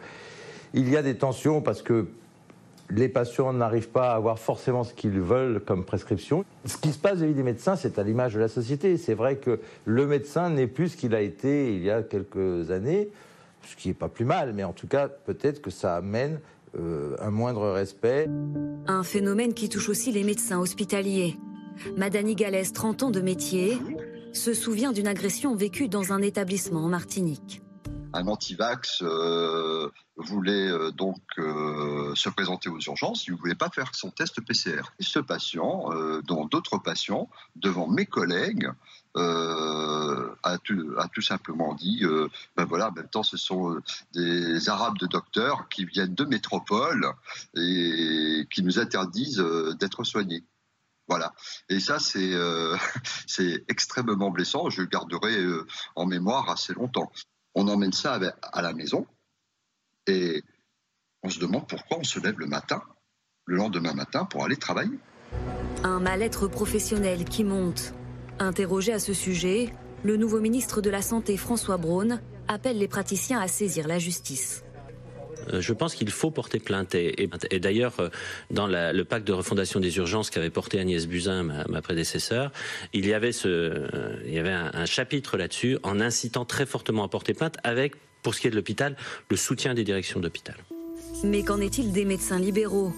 Il y a des tensions parce que les patients n'arrivent pas à avoir forcément ce qu'ils veulent comme prescription. Ce qui se passe vis-à-vis des médecins, c'est à l'image de la société. C'est vrai que le médecin n'est plus ce qu'il a été il y a quelques années, ce qui n'est pas plus mal, mais en tout cas, peut-être que ça amène euh, un moindre respect. Un phénomène qui touche aussi les médecins hospitaliers. Madani Galès, 30 ans de métier, se souvient d'une agression vécue dans un établissement en Martinique un anti-vax euh, voulait euh, donc euh, se présenter aux urgences, il ne voulait pas faire son test PCR. Et ce patient, dont d'autres patients, devant mes collègues, a tout, simplement dit ben voilà, en même temps, ce sont des Arabes de docteurs qui viennent de métropole et qui nous interdisent d'être soignés. Voilà. Et ça, c'est *laughs* extrêmement blessant. Je le garderai en mémoire assez longtemps on emmène ça à la maison et on se demande pourquoi on se lève le matin, le lendemain matin, pour aller travailler. Un mal-être professionnel qui monte. Interrogé à ce sujet, le nouveau ministre de la Santé, François Braun, appelle les praticiens à saisir la justice. Euh, je pense qu'il faut porter plainte. Et, d'ailleurs, euh, dans le pacte de refondation des urgences qu'avait porté Agnès Buzyn, ma, prédécesseur, il y avait, ce, euh, il y avait un, chapitre là-dessus en incitant très fortement à porter plainte avec, pour ce qui est de l'hôpital, le soutien des directions d'hôpital. Mais qu'en est-il des médecins libéraux?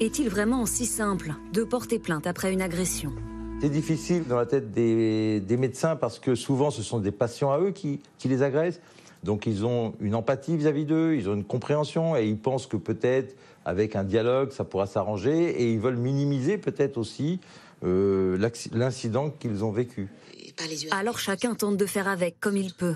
Est-il vraiment si simple de porter plainte après une agression? C'est difficile dans la tête des, médecins parce que souvent ce sont des patients à eux qui les agressent. Donc ils ont une empathie vis-à-vis d'eux, ils ont une compréhension et ils pensent que peut-être avec un dialogue ça pourra s'arranger et ils veulent minimiser peut-être aussi euh, l'incident qu'ils ont vécu. Alors chacun tente de faire avec comme il peut.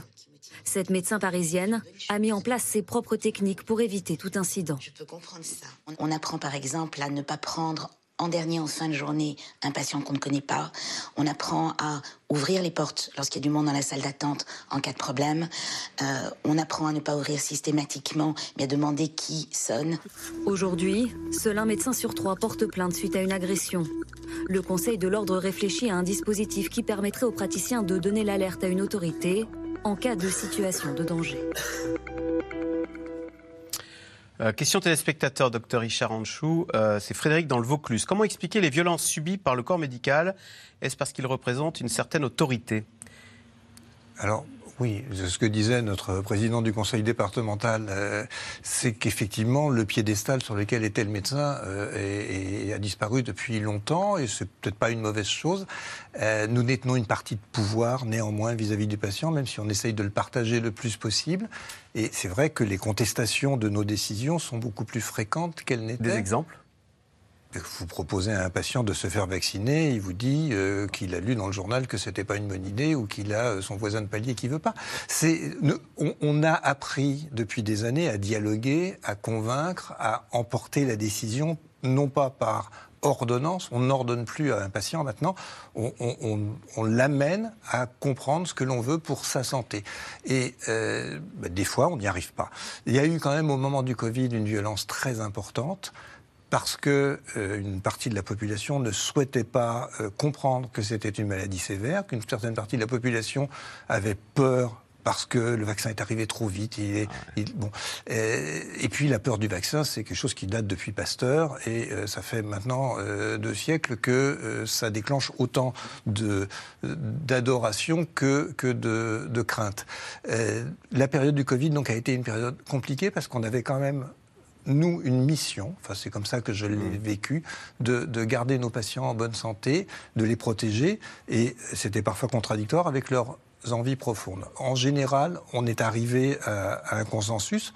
Cette médecin parisienne a mis en place ses propres techniques pour éviter tout incident. Je peux comprendre ça. On apprend par exemple à ne pas prendre en dernier, en fin de journée, un patient qu'on ne connaît pas. On apprend à ouvrir les portes lorsqu'il y a du monde dans la salle d'attente en cas de problème. Euh, on apprend à ne pas ouvrir systématiquement, mais à demander qui sonne. Aujourd'hui, seul un médecin sur trois porte plainte suite à une agression. Le Conseil de l'ordre réfléchit à un dispositif qui permettrait aux praticiens de donner l'alerte à une autorité en cas de situation de danger. Euh, question téléspectateur, docteur Richard Anchou. Euh, c'est Frédéric dans le Vaucluse. Comment expliquer les violences subies par le corps médical? Est-ce parce qu'il représente une certaine autorité? Alors, Oui, ce que disait notre président du conseil départemental, euh, c'est qu'effectivement, le piédestal sur lequel était le médecin euh, a disparu depuis longtemps, et c'est peut-être pas une mauvaise chose. Euh, nous détenons une partie de pouvoir, néanmoins, vis-à-vis du patient, même si on essaye de le partager le plus possible. Et c'est vrai que les contestations de nos décisions sont beaucoup plus fréquentes qu'elles n'étaient. Des exemples? Vous proposez à un patient de se faire vacciner, il vous dit euh, qu'il a lu dans le journal que c'était pas une bonne idée ou qu'il a euh, son voisin de palier qui veut pas. C'est, on, a appris depuis des années à dialoguer, à convaincre, à emporter la décision, non pas par ordonnance, on n'ordonne plus à un patient maintenant, on l'amène à comprendre ce que l'on veut pour sa santé. Et euh, bah, des fois, on n'y arrive pas. Il y a eu quand même au moment du Covid une violence très importante parce que euh, une partie de la population ne souhaitait pas euh, comprendre que c'était une maladie sévère, qu'une certaine partie de la population avait peur parce que le vaccin est arrivé trop vite. Il est, ah bon. Euh, et, puis la peur du vaccin, c'est quelque chose qui date depuis Pasteur, et ça fait maintenant deux siècles que ça déclenche autant d'adoration que que de, de crainte. la période du Covid donc a été une période compliquée parce qu'on avait quand même nous, une mission, enfin c'est comme ça que je l'ai mmh. vécu, de, garder nos patients en bonne santé, de les protéger, et c'était parfois contradictoire avec leurs envies profondes. En général, on est arrivé à, un consensus.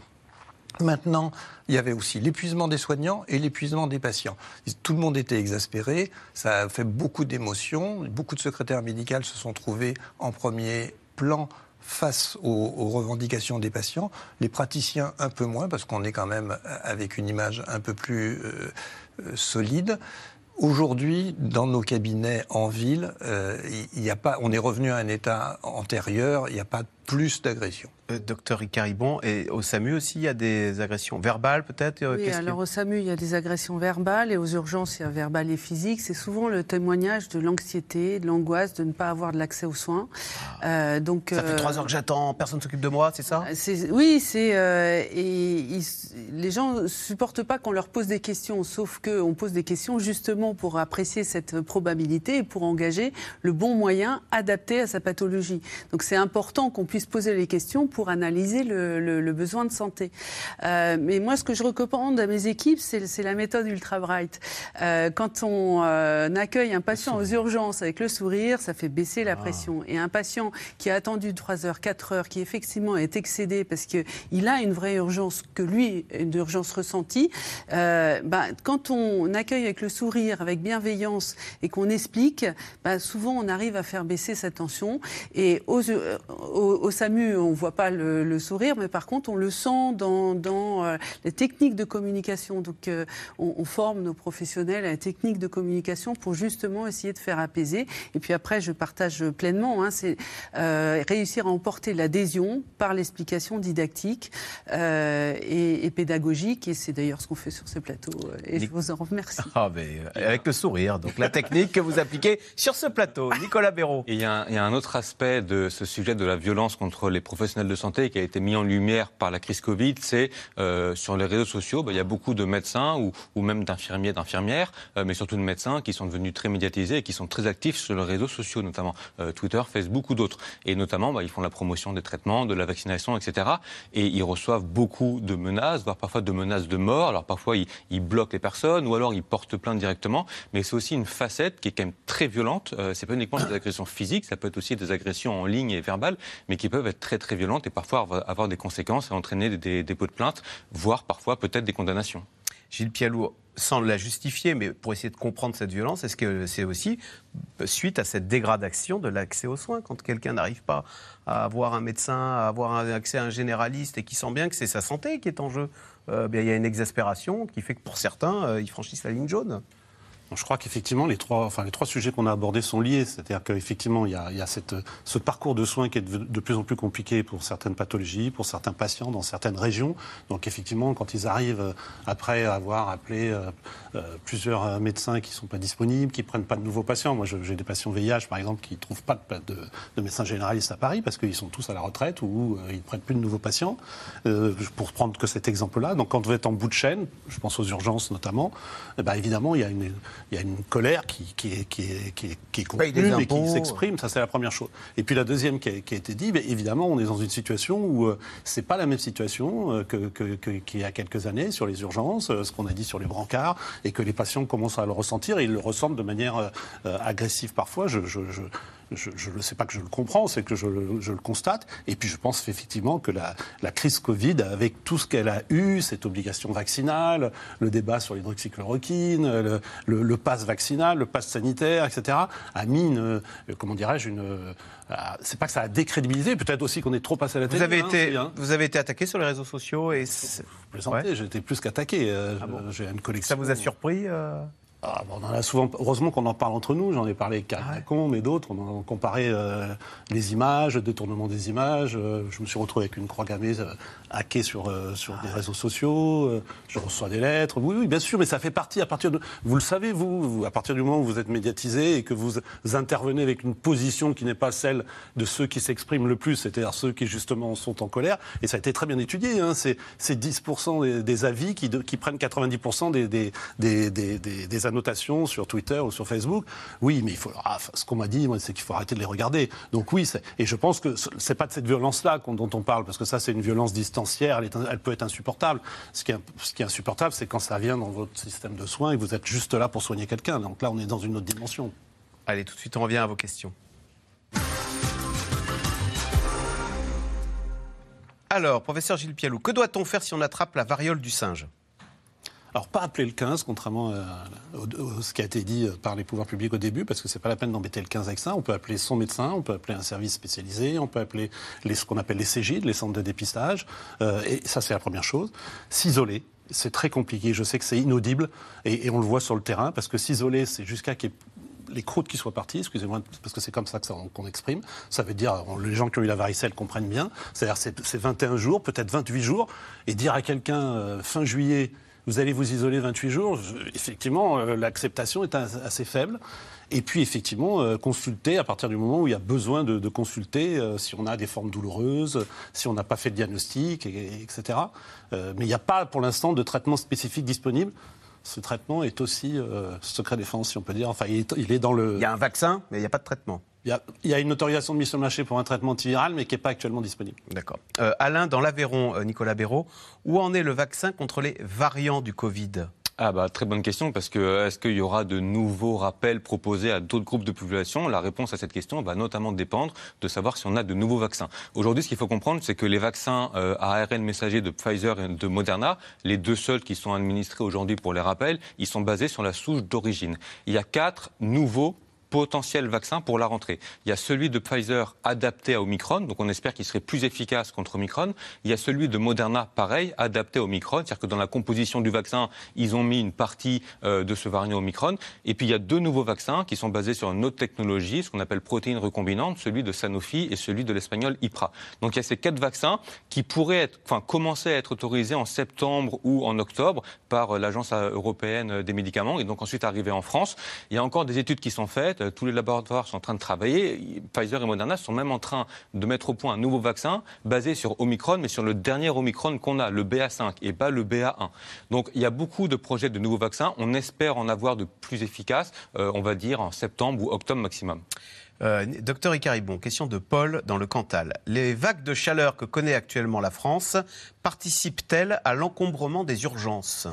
Maintenant, il y avait aussi l'épuisement des soignants et l'épuisement des patients. Tout le monde était exaspéré, ça a fait beaucoup d'émotions, beaucoup de secrétaires médicaux se sont trouvés en premier plan face aux, revendications des patients, les praticiens un peu moins, parce qu'on est quand même avec une image un peu plus euh, euh, solide. Aujourd'hui, dans nos cabinets en ville, euh, on est revenu à un état antérieur, il n'y a pas plus d'agressions. Euh, docteur Icaribon, et au SAMU aussi, il y a des agressions verbales peut-être euh, Oui, alors au SAMU, il y a des agressions verbales et aux urgences, il y a verbales et physiques. C'est souvent le témoignage de l'anxiété, de l'angoisse de ne pas avoir de l'accès aux soins. Ah. Euh, donc, ça fait trois heures que j'attends, personne ne s'occupe de moi, c'est ça? Oui, c'est. et les gens ne supportent pas qu'on leur pose des questions, sauf qu'on pose des questions justement pour apprécier cette probabilité et pour engager le bon moyen adapté à sa pathologie. Donc c'est important qu'on puisse poser les questions pour analyser le, besoin de santé. Euh, mais moi, ce que je recommande à mes équipes, c'est la méthode Ultra Bright. Euh, quand on euh, accueille un patient aux urgences avec le sourire, ça fait baisser la ah. pression. Et un patient qui a attendu 3 heures, 4 heures, qui effectivement est excédé parce qu'il a une vraie urgence, que lui, une urgence ressentie, bah, quand on accueille avec le sourire, avec bienveillance et qu'on explique, bah, souvent on arrive à faire baisser sa tension. Et aux, au, SAMU, on ne voit pas le, sourire, mais par contre, on le sent dans, dans euh, les techniques de communication. Donc, euh, on, forme nos professionnels à la technique de communication pour justement essayer de faire apaiser. Et puis après, je partage pleinement, hein, c'est euh, réussir à emporter l'adhésion par l'explication didactique et, pédagogique. Et c'est d'ailleurs ce qu'on fait sur ce plateau. Et je vous en remercie. Ah, avec le sourire. Donc, la technique que vous appliquez sur ce plateau. Nicolas Béraud. il y, a un autre aspect de ce sujet de la violence contre les professionnels de santé qui a été mis en lumière par la crise Covid, c'est euh, sur les réseaux sociaux, bah, il y a beaucoup de médecins ou, même d'infirmiers, d'infirmières, euh, mais surtout de médecins qui sont devenus très médiatisés et qui sont très actifs sur les réseaux sociaux, notamment euh, Twitter, Facebook ou d'autres. Et notamment, bah, ils font la promotion des traitements, de la vaccination, etc. Et ils reçoivent beaucoup de menaces, voire parfois de menaces de mort. Alors parfois, ils, ils bloquent les personnes ou alors ils portent plainte directement. Mais c'est aussi une facette qui est quand même très violente. C'est pas uniquement des agressions physiques, ça peut être aussi des agressions en ligne et verbales, mais qui peuvent être très très violentes et parfois avoir des conséquences et entraîner des, dépôts de plainte, voire parfois peut-être des condamnations. Gilles Pialou, sans la justifier, mais pour essayer de comprendre cette violence, est-ce que c'est aussi suite à cette dégradation de l'accès aux soins Quand quelqu'un n'arrive pas à avoir un médecin, à avoir un accès à un généraliste et qui sent bien que c'est sa santé qui est en jeu, euh, il y a une exaspération qui fait que pour certains, euh, ils franchissent la ligne jaune je crois qu'effectivement, les trois, enfin, les trois sujets qu'on a abordés sont liés. C'est-à-dire qu'effectivement, il y a, cette, ce parcours de soins qui est de, plus en plus compliqué pour certaines pathologies, pour certains patients dans certaines régions. Donc, effectivement, quand ils arrivent euh, après avoir appelé euh, euh, plusieurs médecins qui ne sont pas disponibles, qui ne prennent pas de nouveaux patients. Moi, j'ai des patients VIH, par exemple, qui ne trouvent pas de, de, médecins généralistes à Paris parce qu'ils sont tous à la retraite ou ils ne prennent plus de nouveaux patients. pour prendre que cet exemple-là. Donc, quand vous êtes en bout de chaîne, je pense aux urgences notamment, eh ben, évidemment, il y a une il y a une colère qui, qui est, qui est, qui est, qui contenue et qui s'exprime. Ça, c'est la première chose. Et puis la deuxième qui a, qui a été dit, évidemment, on est dans une situation où euh, c'est pas la même situation euh, que, qu'il y a quelques années sur les urgences, euh, ce qu'on a dit sur les brancards, et que les patients commencent à le ressentir et ils le ressentent de manière agressive parfois. je, je, je ne sais pas que je le comprends, c'est que je, le constate. Et puis je pense effectivement que la, crise Covid, avec tout ce qu'elle a eu, cette obligation vaccinale, le débat sur l'hydroxychloroquine, le, le, pass vaccinal, le pass sanitaire, etc., a mis une, comment dirais-je, une, euh, c'est pas que ça a décrédibilisé, peut-être aussi qu'on est trop passé à la télé. Vous avez, hein, été, hein. vous avez été attaqué sur les réseaux sociaux et. Vous plaisantez, j'ai été plus qu'attaqué. Euh, ah j'ai une collection. Ça vous a surpris euh ah, on en a souvent, heureusement qu'on en parle entre nous, j'en ai parlé avec ah mais d'autres, on a comparé euh, les images, le détournement des images. Euh, je me suis retrouvé avec une croix gammée euh, hackée sur, sur des réseaux sociaux, je reçois des lettres. Oui, oui, bien sûr, mais ça fait partie à partir de. Vous le savez, vous, à partir du moment où vous êtes médiatisé et que vous intervenez avec une position qui n'est pas celle de ceux qui s'expriment le plus, c'est-à-dire ceux qui justement sont en colère, et ça a été très bien étudié, hein, c'est 10% des, avis qui, qui prennent 90% des, des, des, des, des notations sur Twitter ou sur Facebook. Oui, mais il faut, ah, ce qu'on m'a dit, c'est qu'il faut arrêter de les regarder. Donc oui, et je pense que c'est pas de cette violence-là dont on parle, parce que ça, c'est une violence elle, peut être insupportable. Ce qui est, ce qui est insupportable, c'est quand ça vient dans votre système de soins et vous êtes juste là pour soigner quelqu'un. Donc là, on est dans une autre dimension. Allez, tout de suite, on revient à vos questions. Alors, professeur Gilles Pialou, que doit-on faire si on attrape la variole du singe? Alors, pas appeler le 15, contrairement à, ce qui a été dit par les pouvoirs publics au début, parce que c'est pas la peine d'embêter le 15 avec ça. On peut appeler son médecin, on peut appeler un service spécialisé, on peut appeler les, ce qu'on appelle les CGID, les centres de dépistage. Euh, et ça, c'est la première chose. S'isoler, c'est très compliqué. Je sais que c'est inaudible et, on le voit sur le terrain parce que s'isoler, c'est jusqu'à qu'il les croûtes qui soient parties, excusez-moi, parce que c'est comme ça qu'on exprime. Ça veut dire, les gens qui ont eu la varicelle comprennent bien. C'est-à-dire, c'est 21 jours, peut-être 28 jours, et dire à quelqu'un euh, fin juillet, vous allez vous isoler 28 jours, effectivement, euh, l'acceptation est assez faible. Et puis, effectivement, euh, consulter à partir du moment où il y a besoin de, consulter, euh, si on a des formes douloureuses, si on n'a pas fait de diagnostic, etc. mais il n'y a pas, pour l'instant, de traitement spécifique disponible. Ce traitement est aussi secret défense, si on peut dire. Enfin, il est, il est dans le. Il y a un vaccin, mais il n'y a pas de traitement. Il y, a, une autorisation de mise sur le marché pour un traitement antiviral, mais qui n'est pas actuellement disponible. D'accord. Euh, Alain, dans l'Aveyron, euh, Nicolas Béraud, où en est le vaccin contre les variants du Covid? Ah bah très bonne question parce que euh, est-ce qu'il y aura de nouveaux rappels proposés à d'autres groupes de population? La réponse à cette question va notamment dépendre de savoir si on a de nouveaux vaccins. Aujourd'hui, ce qu'il faut comprendre, c'est que les vaccins à ARN messager de Pfizer et de Moderna, les deux seuls qui sont administrés aujourd'hui pour les rappels, ils sont basés sur la souche d'origine. Il y a quatre nouveaux potentiel vaccin pour la rentrée. Il y a celui de Pfizer adapté à Omicron, donc on espère qu'il serait plus efficace contre Omicron. Il y a celui de Moderna, pareil, adapté à Omicron, c'est-à-dire que dans la composition du vaccin, ils ont mis une partie euh, de ce variant Omicron. Et puis il y a deux nouveaux vaccins qui sont basés sur une autre technologie, ce qu'on appelle protéines recombinantes, celui de Sanofi et celui de l'espagnol IPRA. Donc il y a ces quatre vaccins qui pourraient être, enfin, commencer à être autorisés en septembre ou en octobre par euh, l'Agence européenne des médicaments et donc ensuite arriver en France. Il y a encore des études qui sont faites. Euh, tous les laboratoires sont en train de travailler. Pfizer et Moderna sont même en train de mettre au point un nouveau vaccin basé sur Omicron, mais sur le dernier Omicron qu'on a, le BA5 et pas le BA1. Donc il y a beaucoup de projets de nouveaux vaccins. On espère en avoir de plus efficaces, euh, on va dire en septembre ou octobre maximum. Euh, docteur Icaribon, question de Paul dans le Cantal. Les vagues de chaleur que connaît actuellement la France participent-elles à l'encombrement des urgences?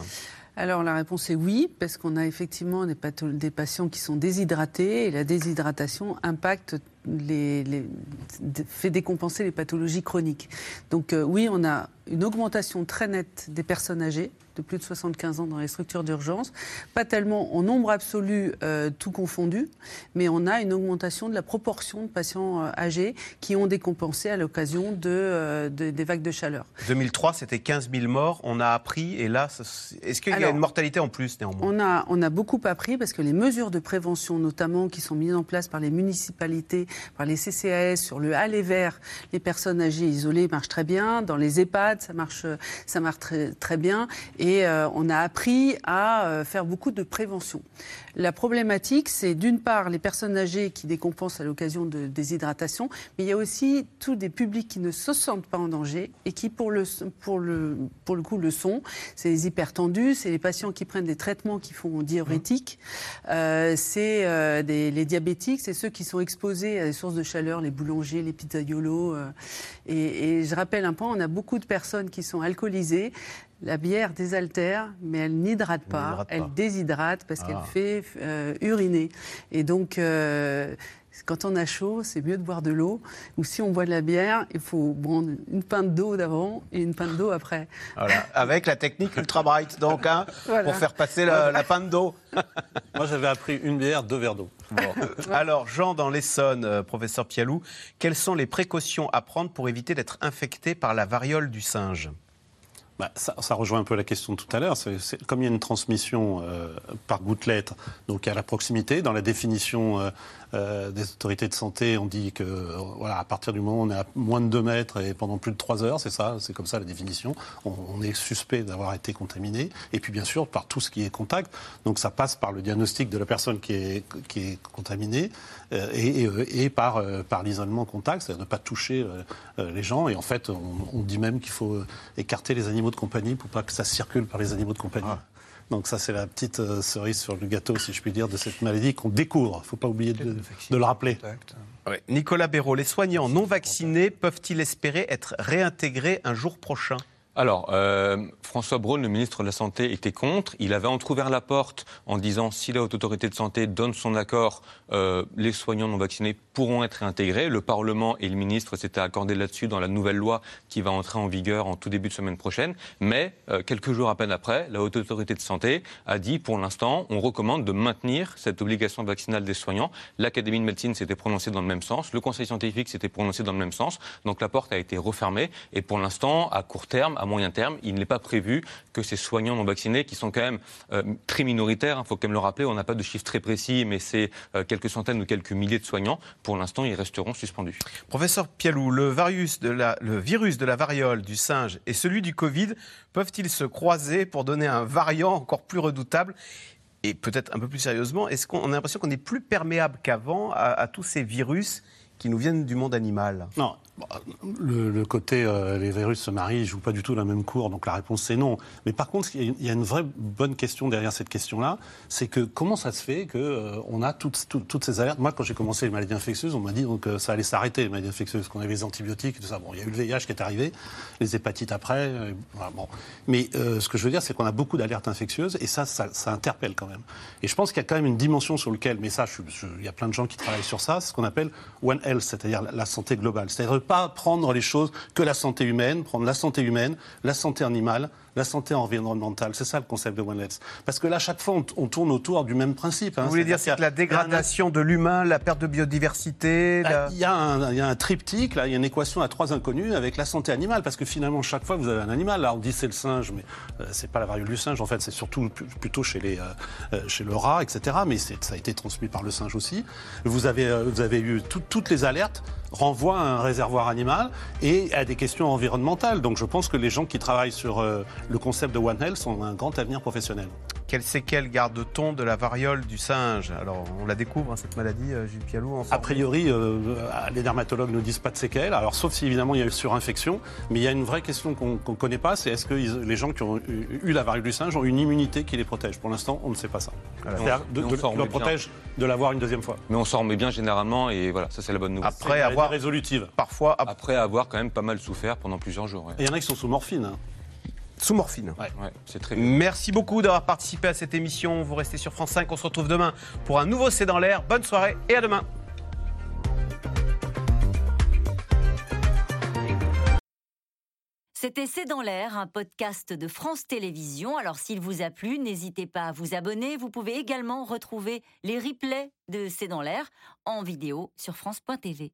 Alors la réponse est oui, parce qu'on a effectivement des, patients qui sont déshydratés et la déshydratation impacte fait décompenser les pathologies chroniques. Donc euh, oui, on a une augmentation très nette des personnes âgées de plus de 75 ans dans les structures d'urgence, pas tellement en nombre absolu euh, tout confondu, mais on a une augmentation de la proportion de patients euh, âgés qui ont décompensé à l'occasion de, des vagues de chaleur. 2003, c'était 15 000 morts, on a appris, et là, est-ce qu'il y a une mortalité en plus néanmoins? on a, on a beaucoup appris parce que les mesures de prévention, notamment qui sont mises en place par les municipalités, par les CCAS sur le aller vers les personnes âgées isolées marche très bien. Dans les EHPAD, ça marche, ça marche très, très bien. Et on a appris à faire beaucoup de prévention. La problématique, c'est d'une part les personnes âgées qui décompensent à l'occasion de déshydratation, mais il y a aussi tous des publics qui ne se sentent pas en danger et qui, pour le, pour le, pour le coup, le sont. C'est les hypertendus, c'est les patients qui prennent des traitements qui font diurétiques, euh, c'est euh, les diabétiques, c'est ceux qui sont exposés à des sources de chaleur, les boulangers, les pizzaiolos. Euh, et, et je rappelle un point, on a beaucoup de personnes qui sont alcoolisées. La bière désaltère, mais elle n'hydrate pas, elle déshydrate parce qu'elle ah. fait euh, uriner. Et donc, euh, quand on a chaud, c'est mieux de boire de l'eau. Ou si on boit de la bière, il faut prendre une pinte d'eau d'avant et une pinte d'eau après. Voilà, avec la technique Ultra Bright, donc, hein, *laughs* pour faire passer la, pinte d'eau. *laughs* Moi, j'avais appris une bière, deux verres d'eau. Alors, Jean, dans l'Essonne, euh, professeur Pialou, quelles sont les précautions à prendre pour éviter d'être infecté par la variole du singe? Bah, ça, rejoint un peu la question de tout à l'heure. comme il y a une transmission euh, par gouttelette, donc à la proximité, dans la définition euh, euh, des autorités de santé, on dit que voilà, à partir du moment où on est à moins de 2 mètres et pendant plus de 3 heures, c'est ça, c'est comme ça la définition, on, est suspect d'avoir été contaminé. Et puis bien sûr, par tout ce qui est contact. Donc ça passe par le diagnostic de la personne qui est, contaminée et, et, par, l'isolement contact, c'est-à-dire ne pas toucher les gens. Et en fait, on, on dit même qu'il faut écarter les animaux de compagnie pour pas que ça circule par les animaux de compagnie. Ah. Donc ça, c'est la petite euh, cerise sur le gâteau, si je puis dire, de cette maladie qu'on découvre. Il ne faut pas oublier de, le rappeler. Nicolas Béraud, les soignants non vaccinés peuvent-ils espérer être réintégrés un jour prochain? Alors, euh, François Braun, le ministre de la Santé, était contre. Il avait entrouvert la porte en disant si la Haute Autorité de Santé donne son accord, euh, les soignants non vaccinés pourront être réintégrés. Le Parlement et le ministre s'étaient accordés là-dessus dans la nouvelle loi qui va entrer en vigueur en tout début de semaine prochaine. Mais euh, quelques jours à peine après, la Haute Autorité de Santé a dit pour l'instant, on recommande de maintenir cette obligation vaccinale des soignants. L'Académie de médecine s'était prononcée dans le même sens. Le Conseil scientifique s'était prononcé dans le même sens. Donc la porte a été refermée. Et pour l'instant, à court terme, à moyen terme, il n'est pas prévu que ces soignants non vaccinés, qui sont quand même euh, très minoritaires, il hein, faut quand même le rappeler, on n'a pas de chiffres très précis, mais c'est euh, quelques centaines ou quelques milliers de soignants, pour l'instant, ils resteront suspendus. Professeur Pialou, le virus, de la, le virus de la variole du singe et celui du Covid peuvent-ils se croiser pour donner un variant encore plus redoutable et peut-être un peu plus sérieusement, est-ce qu'on a l'impression qu'on est plus perméable qu'avant à, à tous ces virus qui nous viennent du monde animal? Non, le, côté euh, les virus se marient, ne jouent pas du tout la même cour, donc la réponse c'est non. Mais par contre, il y, a une vraie bonne question derrière cette question-là, c'est que comment ça se fait qu'on euh, a toutes, toutes, ces alertes? Moi, quand j'ai commencé les maladies infectieuses, on m'a dit que ça allait s'arrêter les maladies infectieuses, qu'on avait les antibiotiques, tout ça. Bon, il y a eu le VIH qui est arrivé, les hépatites après. Euh, bon. Mais ce que je veux dire, c'est qu'on a beaucoup d'alertes infectieuses et ça, ça, interpelle quand même. Et je pense qu'il y a quand même une dimension sur laquelle, mais ça, il y a plein de gens qui travaillent sur ça, c'est ce qu'on appelle One Health, c'est-à-dire la, santé globale. Pas prendre les choses que la santé humaine, prendre la santé humaine, la santé animale, la santé environnementale. C'est ça le concept de One Health. Parce que là, chaque fois, on, tourne autour du même principe. Hein. Vous voulez dire c'est la dégradation de l'humain, la perte de biodiversité ah, il, y a un, il, y a un, triptyque, là, il y a une équation à trois inconnus avec la santé animale. Parce que finalement, chaque fois, vous avez un animal. Là, on dit c'est le singe, mais euh, c'est pas la variole du singe. En fait, c'est surtout plutôt chez, les, euh, euh, chez le rat, etc. Mais ça a été transmis par le singe aussi. Vous avez, vous avez eu toutes les alertes renvoient à un réservoir animal et à des questions environnementales. Donc je pense que les gens qui travaillent sur le concept de One Health ont un grand avenir professionnel. Quelle séquelle garde-t-on de la variole du singe? Alors, on la découvre, hein, cette maladie, euh, Gilles Pialou A priori, euh, les dermatologues ne disent pas de séquelles. Alors, sauf si, évidemment, il y a eu surinfection. Mais il y a une vraie question qu'on ne connaît pas, c'est est-ce que les gens qui ont eu, la variole du singe ont une immunité qui les protège? Pour l'instant, on ne sait pas ça. C'est-à-dire de, de, protège de l'avoir une deuxième fois. Mais on s'en remet bien généralement, et voilà, ça c'est la bonne nouvelle. Après avoir... Résolutive. Parfois... Après avoir quand même pas mal souffert pendant plusieurs jours. il y en a qui sont sous morphine. Hein. Sous morphine. c'est très Merci beaucoup d'avoir participé à cette émission. Vous restez sur France 5. On se retrouve demain pour un nouveau C'est dans l'air. Bonne soirée et à demain. C'était C'est dans l'air, un podcast de France Télévisions. Alors s'il vous a plu, n'hésitez pas à vous abonner. Vous pouvez également retrouver les replays de C'est dans l'air en vidéo sur France.tv.